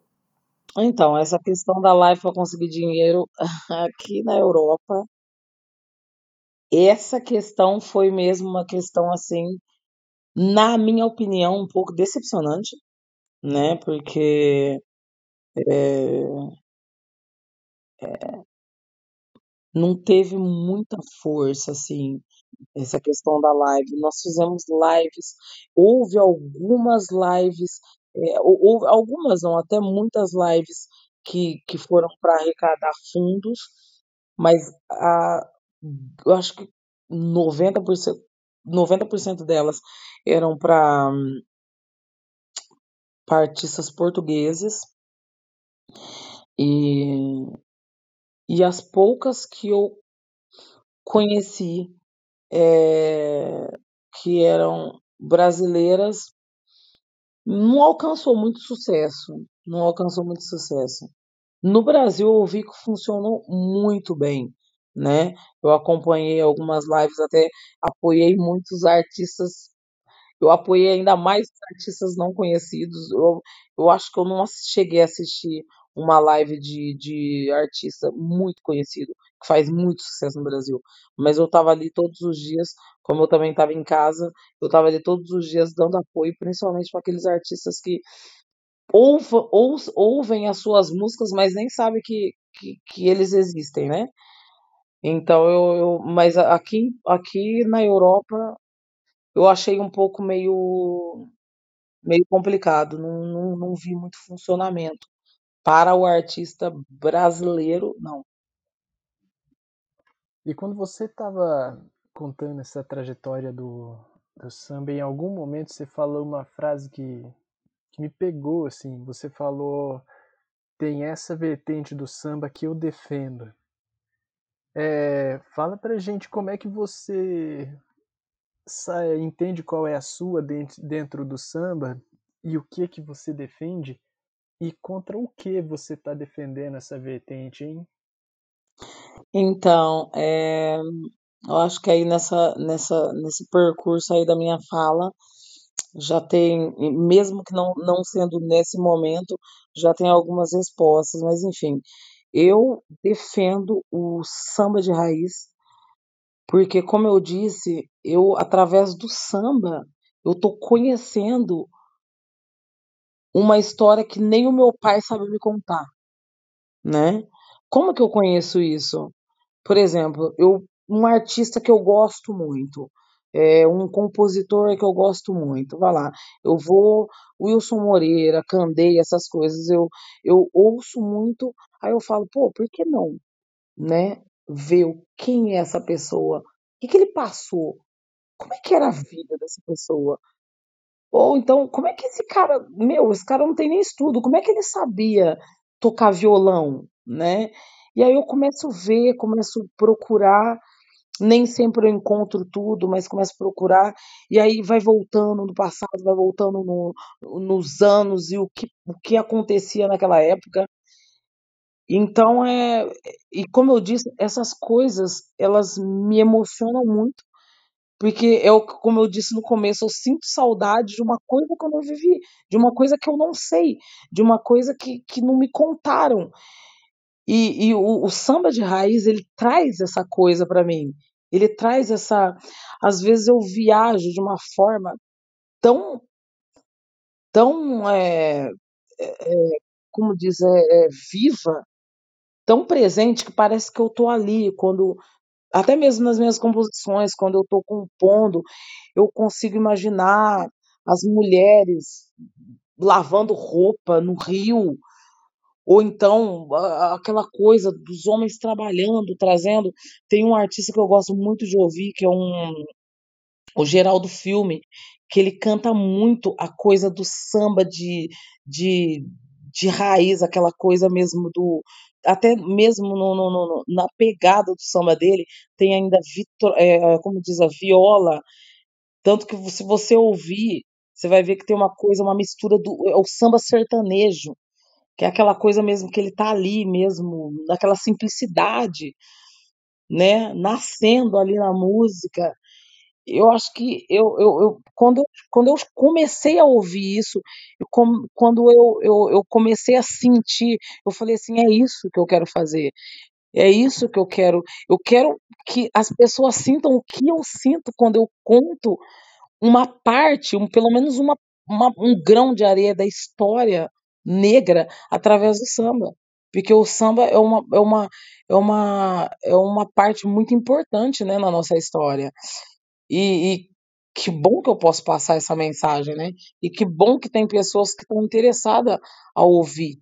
Então, essa questão da live para conseguir dinheiro (laughs) aqui na Europa, essa questão foi mesmo uma questão assim, na minha opinião, um pouco decepcionante, né? Porque é, é, não teve muita força assim essa questão da live. Nós fizemos lives, houve algumas lives, é, houve algumas não, até muitas lives que, que foram para arrecadar fundos, mas a, eu acho que 90%, 90% delas eram para artistas portugueses e, e as poucas que eu conheci é, que eram brasileiras não alcançou muito sucesso, não alcançou muito sucesso. No Brasil, eu vi que funcionou muito bem, né? Eu acompanhei algumas lives, até apoiei muitos artistas eu apoiei ainda mais artistas não conhecidos. Eu, eu acho que eu não cheguei a assistir uma live de, de artista muito conhecido, que faz muito sucesso no Brasil. Mas eu estava ali todos os dias, como eu também estava em casa, eu estava ali todos os dias dando apoio, principalmente para aqueles artistas que ou, ouvem as suas músicas, mas nem sabem que, que, que eles existem, né? Então eu, eu, mas aqui, aqui na Europa eu achei um pouco meio, meio complicado, não, não, não vi muito funcionamento. Para o artista brasileiro, não. E quando você estava contando essa trajetória do, do samba, em algum momento você falou uma frase que, que me pegou, assim, você falou, tem essa vertente do samba que eu defendo. É, fala pra gente como é que você entende qual é a sua dentro do samba e o que que você defende e contra o que você está defendendo essa vertente, hein? Então, é, eu acho que aí nessa, nessa, nesse percurso aí da minha fala já tem, mesmo que não, não sendo nesse momento, já tem algumas respostas, mas enfim, eu defendo o samba de raiz porque, como eu disse, eu, através do samba, eu tô conhecendo uma história que nem o meu pai sabe me contar, né? Como que eu conheço isso? Por exemplo, eu, um artista que eu gosto muito, é, um compositor que eu gosto muito, vai lá, eu vou, Wilson Moreira, Candei, essas coisas, eu, eu ouço muito, aí eu falo, pô, por que não, né? Ver quem é essa pessoa, o que, que ele passou, como é que era a vida dessa pessoa? Ou então, como é que esse cara, meu, esse cara não tem nem estudo, como é que ele sabia tocar violão, né? E aí eu começo a ver, começo a procurar, nem sempre eu encontro tudo, mas começo a procurar, e aí vai voltando no passado, vai voltando no, nos anos e o que, o que acontecia naquela época. Então, é, e como eu disse, essas coisas, elas me emocionam muito, porque eu, como eu disse no começo, eu sinto saudade de uma coisa que eu não vivi, de uma coisa que eu não sei, de uma coisa que, que não me contaram. E, e o, o samba de raiz, ele traz essa coisa para mim. Ele traz essa. Às vezes eu viajo de uma forma tão. tão. É, é, como diz, é, é, viva, tão presente, que parece que eu tô ali. Quando até mesmo nas minhas composições, quando eu estou compondo, eu consigo imaginar as mulheres lavando roupa no rio, ou então aquela coisa dos homens trabalhando, trazendo. Tem um artista que eu gosto muito de ouvir, que é um o Geraldo Filme, que ele canta muito a coisa do samba de, de, de raiz, aquela coisa mesmo do. Até mesmo no, no, no, na pegada do samba dele, tem ainda, Vitor, é, como diz, a viola. Tanto que se você ouvir, você vai ver que tem uma coisa, uma mistura do. É o samba sertanejo, que é aquela coisa mesmo que ele tá ali mesmo, naquela simplicidade, né? Nascendo ali na música eu acho que eu, eu, eu, quando, quando eu comecei a ouvir isso, eu, quando eu, eu, eu comecei a sentir, eu falei assim, é isso que eu quero fazer. É isso que eu quero. Eu quero que as pessoas sintam o que eu sinto quando eu conto uma parte, um, pelo menos uma, uma, um grão de areia da história negra através do samba. Porque o samba é uma, é uma, é uma, é uma parte muito importante né, na nossa história. E, e que bom que eu posso passar essa mensagem, né? E que bom que tem pessoas que estão interessadas a ouvir.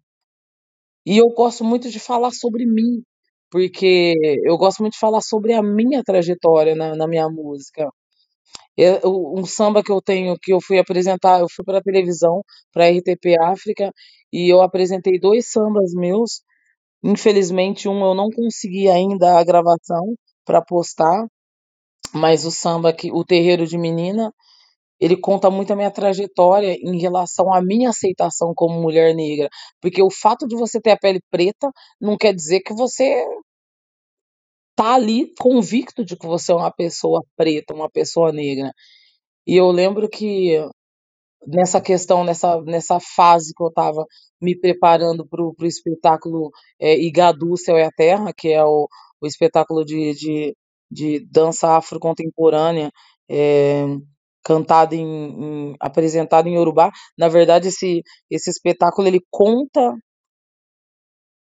E eu gosto muito de falar sobre mim, porque eu gosto muito de falar sobre a minha trajetória na, na minha música. Um samba que eu tenho, que eu fui apresentar, eu fui para a televisão, para RTP África, e eu apresentei dois sambas meus. Infelizmente, um eu não consegui ainda a gravação para postar, mas o samba que o Terreiro de Menina, ele conta muito a minha trajetória em relação à minha aceitação como mulher negra, porque o fato de você ter a pele preta não quer dizer que você tá ali convicto de que você é uma pessoa preta, uma pessoa negra. E eu lembro que nessa questão, nessa, nessa fase que eu estava me preparando para o espetáculo é, Igadu, Céu e a Terra, que é o, o espetáculo de, de, de dança afro-contemporânea, é, cantado em, em, apresentado em Yorubá. Na verdade, esse, esse espetáculo ele conta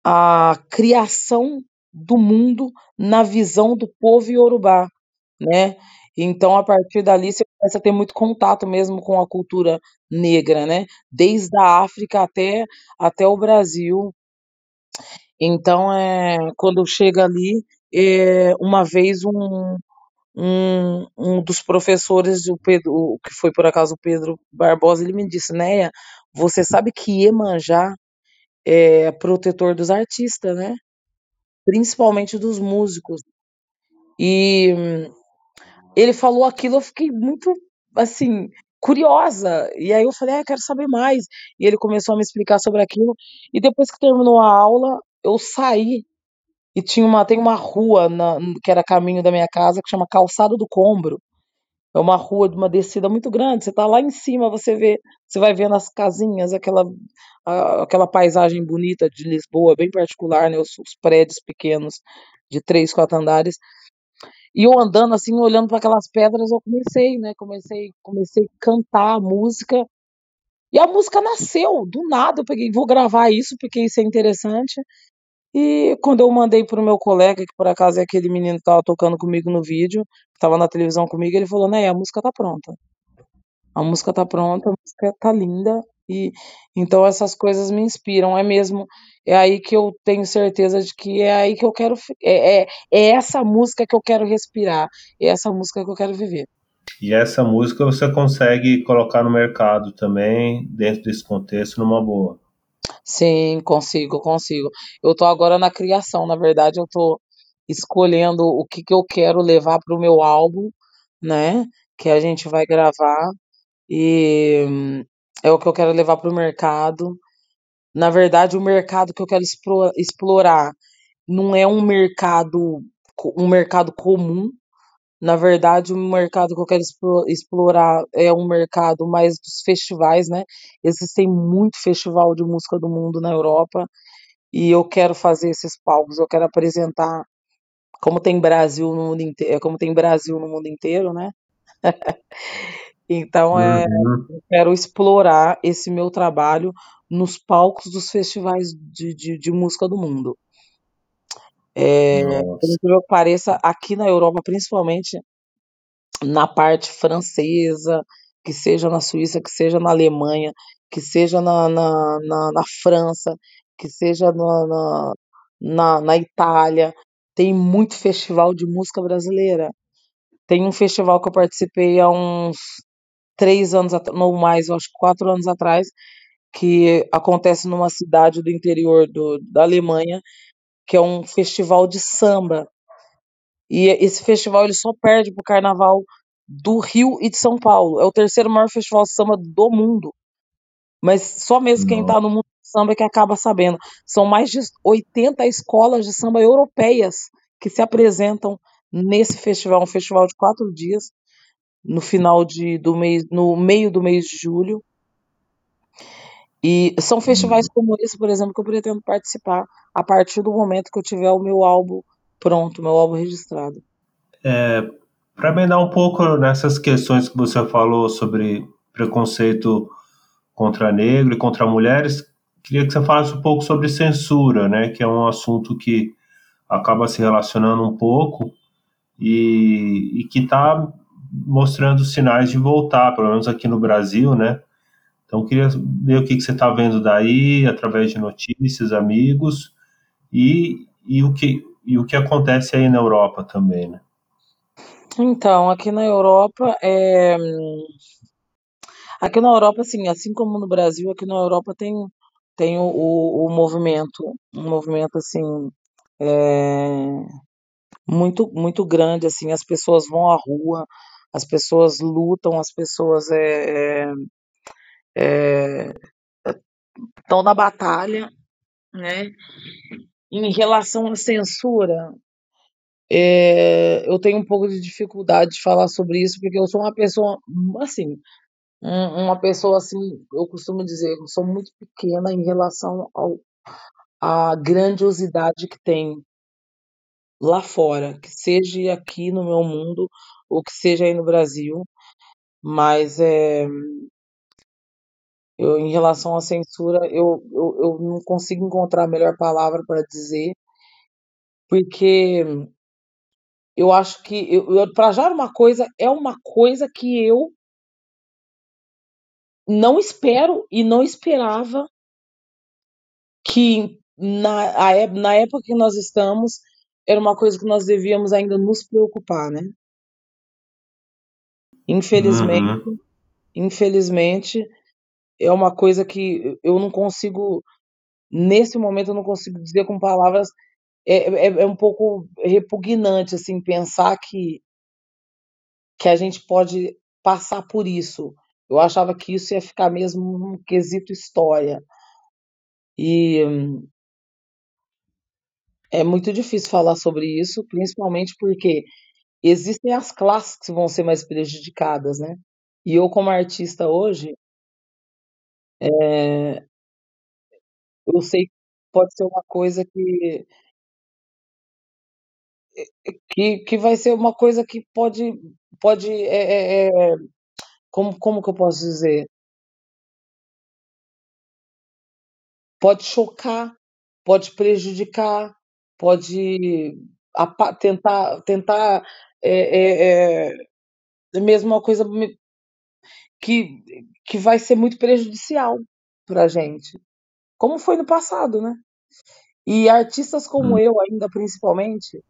a criação do mundo na visão do povo iorubá, né. Então, a partir dali, você começa a ter muito contato mesmo com a cultura negra, né, desde a África até até o Brasil. Então, é quando chega ali, eh, uma vez um um um dos professores, o Pedro que foi por acaso o Pedro Barbosa, ele me disse: "Neia, você sabe que Iemanjá é protetor dos artistas, né?" Principalmente dos músicos. E ele falou aquilo, eu fiquei muito, assim, curiosa. E aí eu falei: "Ah, quero saber mais". E ele começou a me explicar sobre aquilo. E depois que terminou a aula, eu saí e tinha uma tem uma rua na que era caminho da minha casa, que chama Calçada do Combro. É uma rua de uma descida muito grande, você tá lá em cima, você vê você vai vendo as casinhas, aquela aquela paisagem bonita de Lisboa, bem particular, né, os, os prédios pequenos de três, quatro andares. E eu andando assim, olhando para aquelas pedras, eu comecei, né, comecei, comecei a cantar a música. E a música nasceu do nada. Eu peguei, vou gravar isso porque isso é interessante. E quando eu mandei pro meu colega, que por acaso é aquele menino que estava tocando comigo no vídeo, que estava na televisão comigo, ele falou: "Né, a música tá pronta. A música tá pronta, a música tá linda". E então essas coisas me inspiram, é mesmo, é aí que eu tenho certeza de que é aí que eu quero é, é, é essa música que eu quero respirar, é essa música que eu quero viver. E essa música você consegue colocar no mercado também, dentro desse contexto, numa boa. Sim, consigo, consigo. Eu tô agora na criação, na verdade, eu tô escolhendo o que, que eu quero levar para o meu álbum, né? Que a gente vai gravar. E é o que eu quero levar para o mercado. Na verdade, o mercado que eu quero explorar não é um mercado um mercado comum. Na verdade, o mercado que eu quero explorar é um mercado mais dos festivais, né? Existem muito festival de música do mundo na Europa e eu quero fazer esses palcos, eu quero apresentar como tem Brasil no mundo inteiro, como tem Brasil no mundo inteiro, né? (laughs) Então, é, uhum. eu quero explorar esse meu trabalho nos palcos dos festivais de, de, de música do mundo. É, por incrível que pareça, aqui na Europa, principalmente na parte francesa, que seja na Suíça, que seja na Alemanha, que seja na, na, na, na França, que seja na, na, na, na Itália, tem muito festival de música brasileira. Tem um festival que eu participei há uns três anos, não mais, acho que quatro anos atrás, que acontece numa cidade do interior do, da Alemanha, que é um festival de samba. E esse festival ele só perde pro carnaval do Rio e de São Paulo. É o terceiro maior festival de samba do mundo. Mas só mesmo quem está no mundo do samba é que acaba sabendo. São mais de 80 escolas de samba europeias que se apresentam nesse festival, um festival de quatro dias, no final de, do mês, no meio do mês de julho. E são festivais como esse, por exemplo, que eu pretendo participar a partir do momento que eu tiver o meu álbum pronto, meu álbum registrado. É, Para emendar um pouco nessas questões que você falou sobre preconceito contra negro e contra mulheres, queria que você falasse um pouco sobre censura, né, que é um assunto que acaba se relacionando um pouco e, e que está mostrando sinais de voltar, pelo menos aqui no Brasil, né? Então, queria ver o que, que você está vendo daí, através de notícias, amigos, e, e, o que, e o que acontece aí na Europa também, né? Então, aqui na Europa, é... aqui na Europa, assim, assim como no Brasil, aqui na Europa tem, tem o, o, o movimento, um movimento assim é... muito muito grande, assim, as pessoas vão à rua, as pessoas lutam, as pessoas é, é, estão na batalha, né? Em relação à censura, é, eu tenho um pouco de dificuldade de falar sobre isso, porque eu sou uma pessoa, assim, uma pessoa assim, eu costumo dizer, eu sou muito pequena em relação ao, à grandiosidade que tem lá fora, que seja aqui no meu mundo ou que seja aí no Brasil, mas é, eu, em relação à censura, eu, eu, eu não consigo encontrar a melhor palavra para dizer, porque eu acho que para já uma coisa é uma coisa que eu não espero e não esperava que na, a, na época que nós estamos era uma coisa que nós devíamos ainda nos preocupar, né? Infelizmente, uhum. infelizmente é uma coisa que eu não consigo nesse momento eu não consigo dizer com palavras é, é, é um pouco repugnante assim pensar que que a gente pode passar por isso. Eu achava que isso ia ficar mesmo um quesito história. E é muito difícil falar sobre isso, principalmente porque existem as classes que vão ser mais prejudicadas, né? E eu, como artista hoje, é, eu sei que pode ser uma coisa que, que, que vai ser uma coisa que pode, pode é, como, como que eu posso dizer? Pode chocar, pode prejudicar, pode tentar, tentar é mesmo uma coisa que, que vai ser muito prejudicial para a gente, como foi no passado, né? E artistas como hum. eu, ainda principalmente,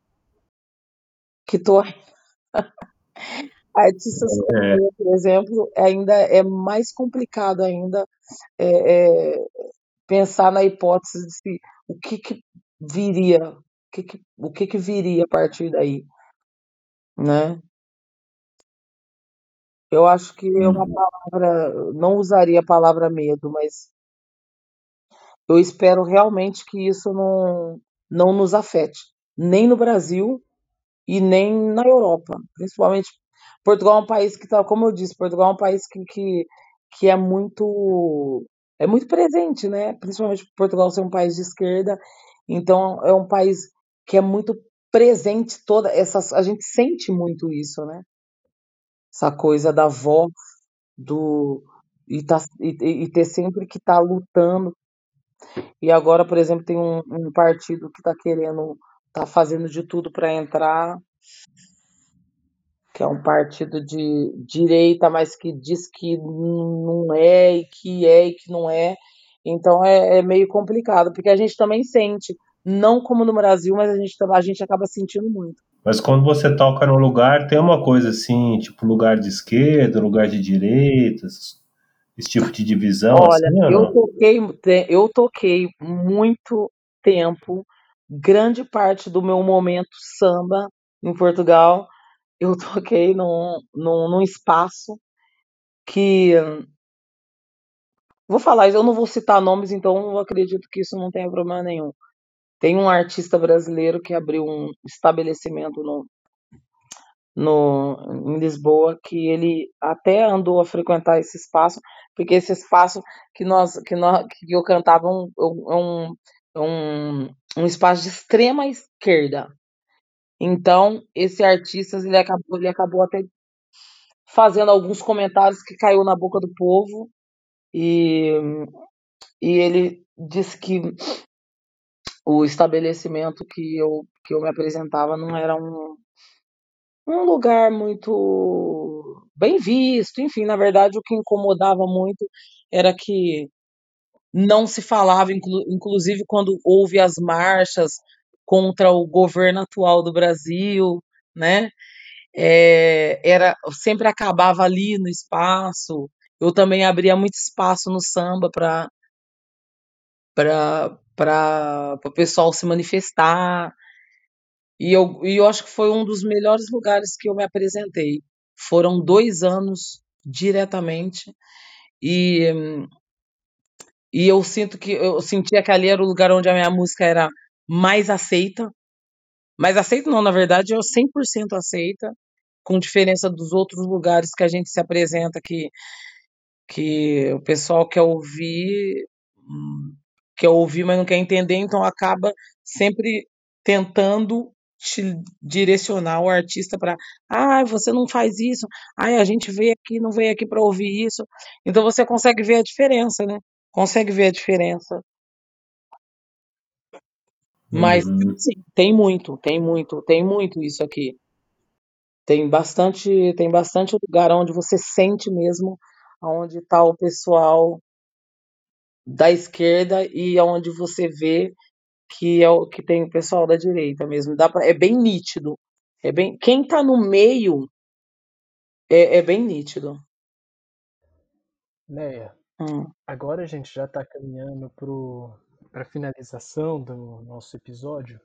que tô. (laughs) artistas como é. eu, por exemplo, ainda é mais complicado ainda é, é, pensar na hipótese de se, o que, que viria, o que, que, o que, que viria a partir daí, né? Eu acho que é uma uhum. palavra, não usaria a palavra medo, mas eu espero realmente que isso não, não nos afete, nem no Brasil e nem na Europa, principalmente Portugal é um país que está, como eu disse, Portugal é um país que, que, que é muito é muito presente, né? Principalmente Portugal ser um país de esquerda, então é um país que é muito presente toda essa a gente sente muito isso, né? Essa coisa da voz do e, tá, e, e ter sempre que estar tá lutando. E agora, por exemplo, tem um, um partido que está querendo, está fazendo de tudo para entrar, que é um partido de direita, mas que diz que não é, e que é, e que não é. Então é, é meio complicado, porque a gente também sente, não como no Brasil, mas a gente, a gente acaba sentindo muito. Mas quando você toca num lugar, tem uma coisa assim, tipo lugar de esquerda, lugar de direita, esse tipo de divisão? Olha, assim, eu, toquei, eu toquei muito tempo, grande parte do meu momento samba em Portugal, eu (laughs) toquei num, num, num espaço que. Vou falar, eu não vou citar nomes, então eu acredito que isso não tenha problema nenhum. Tem um artista brasileiro que abriu um estabelecimento no, no, em Lisboa que ele até andou a frequentar esse espaço, porque esse espaço que nós que, nós, que eu cantava é um, um, um, um espaço de extrema esquerda. Então, esse artista ele acabou, ele acabou até fazendo alguns comentários que caiu na boca do povo e, e ele disse que o estabelecimento que eu, que eu me apresentava não era um, um lugar muito bem visto. Enfim, na verdade, o que incomodava muito era que não se falava, inclu, inclusive quando houve as marchas contra o governo atual do Brasil, né? é, era sempre acabava ali no espaço. Eu também abria muito espaço no samba para para o pessoal se manifestar. E eu, e eu acho que foi um dos melhores lugares que eu me apresentei. Foram dois anos diretamente e, e eu sinto que eu sentia que ali era o lugar onde a minha música era mais aceita. Mais aceita não, na verdade, é 100% aceita, com diferença dos outros lugares que a gente se apresenta que que o pessoal quer ouvir, quer ouvir, mas não quer entender, então acaba sempre tentando te direcionar o artista para, ah, você não faz isso, ah, a gente veio aqui, não veio aqui para ouvir isso. Então você consegue ver a diferença, né? Consegue ver a diferença. Mas Uhum. sim, tem muito, tem muito, tem muito isso aqui. Tem bastante, tem bastante lugar onde você sente mesmo aonde está o pessoal da esquerda e aonde você vê que é o que tem o pessoal da direita mesmo. Dá pra, é bem nítido. É bem, quem está no meio é, é bem nítido. Neia, Hum. agora a gente já está caminhando para a finalização do nosso episódio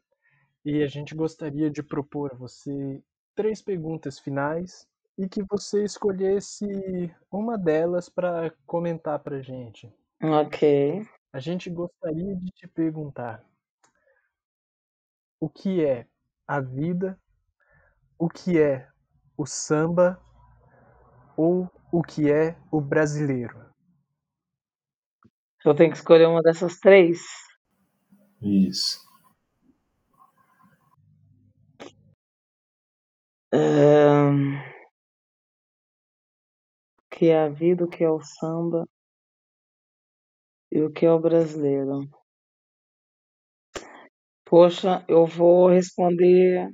e a gente gostaria de propor a você três perguntas finais e que você escolhesse uma delas para comentar para gente. Ok. A gente gostaria de te perguntar o que é a vida, o que é o samba ou o que é o brasileiro? Eu tenho que escolher uma dessas três. Isso. Ahn, o que é a vida, o que é o samba e o que é o brasileiro? Poxa, eu vou responder.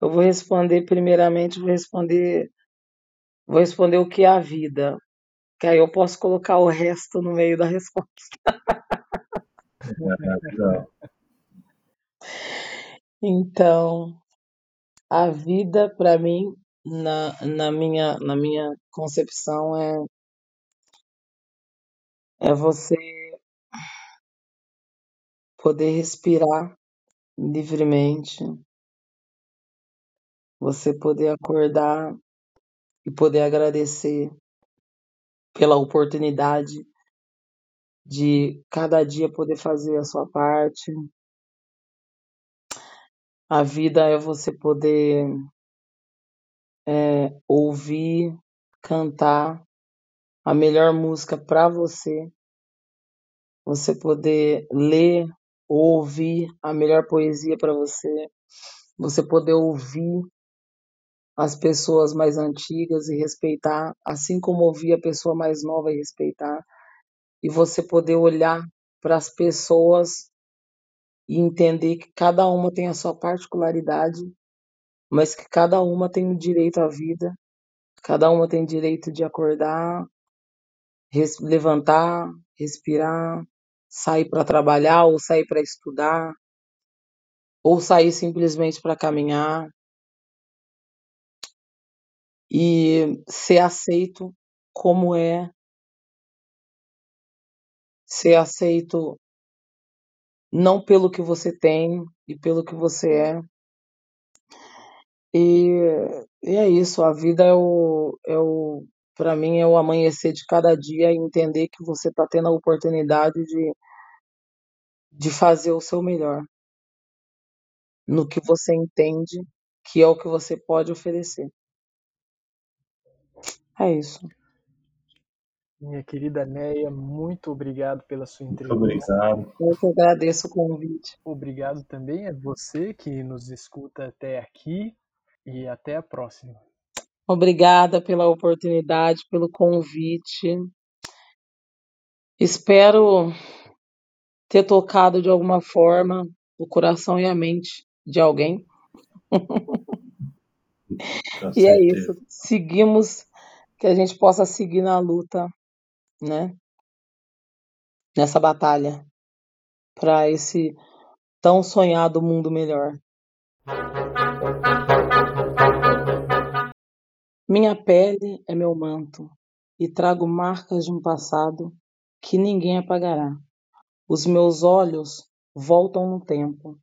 Eu vou responder primeiramente, vou responder. Vou responder o que é a vida. Que aí eu posso colocar o resto no meio da resposta. (laughs) Então, a vida para mim, na, na minha na minha concepção é é você poder respirar livremente, você poder acordar e poder agradecer pela oportunidade de cada dia poder fazer a sua parte. A vida é você poder é, ouvir, cantar a melhor música para você, você poder ler ou ouvir a melhor poesia para você, você poder ouvir as pessoas mais antigas e respeitar, assim como ouvir a pessoa mais nova e respeitar, e você poder olhar para as pessoas e entender que cada uma tem a sua particularidade, mas que cada uma tem o direito à vida, cada uma tem direito de acordar, res- levantar, respirar, sair para trabalhar ou sair para estudar, ou sair simplesmente para caminhar e ser aceito como é, ser aceito não pelo que você tem e pelo que você é. E, e é isso, a vida é o, é o para mim é o amanhecer de cada dia e entender que você está tendo a oportunidade de, de fazer o seu melhor no que você entende que é o que você pode oferecer. É isso. Minha querida Neia, muito obrigado pela sua Muito entrevista. obrigado. Eu que agradeço o convite. Obrigado também a você que nos escuta até aqui e até a próxima. Obrigada pela oportunidade, pelo convite. Espero ter tocado de alguma forma o coração e a mente de alguém. E é isso. Seguimos, que a gente possa seguir na luta, né? Nessa batalha para esse tão sonhado mundo melhor. Minha pele é meu manto e trago marcas de um passado que ninguém apagará. Os meus olhos voltam no tempo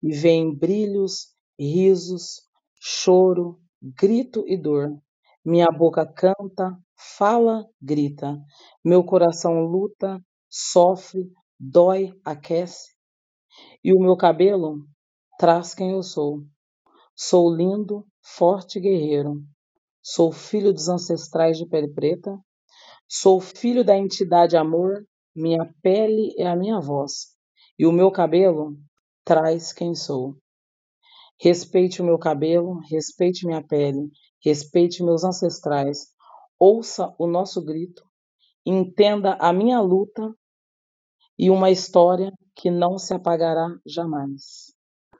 e veem brilhos, risos, choro, grito e dor. Minha boca canta, fala, grita. Meu coração luta, sofre, dói, aquece. E o meu cabelo traz quem eu sou. Sou lindo, forte guerreiro. Sou filho dos ancestrais de pele preta. Sou filho da entidade amor. Minha pele é a minha voz. E o meu cabelo traz quem sou. Respeite o meu cabelo, respeite minha pele, respeite meus ancestrais. Ouça o nosso grito, entenda a minha luta e uma história que não se apagará jamais.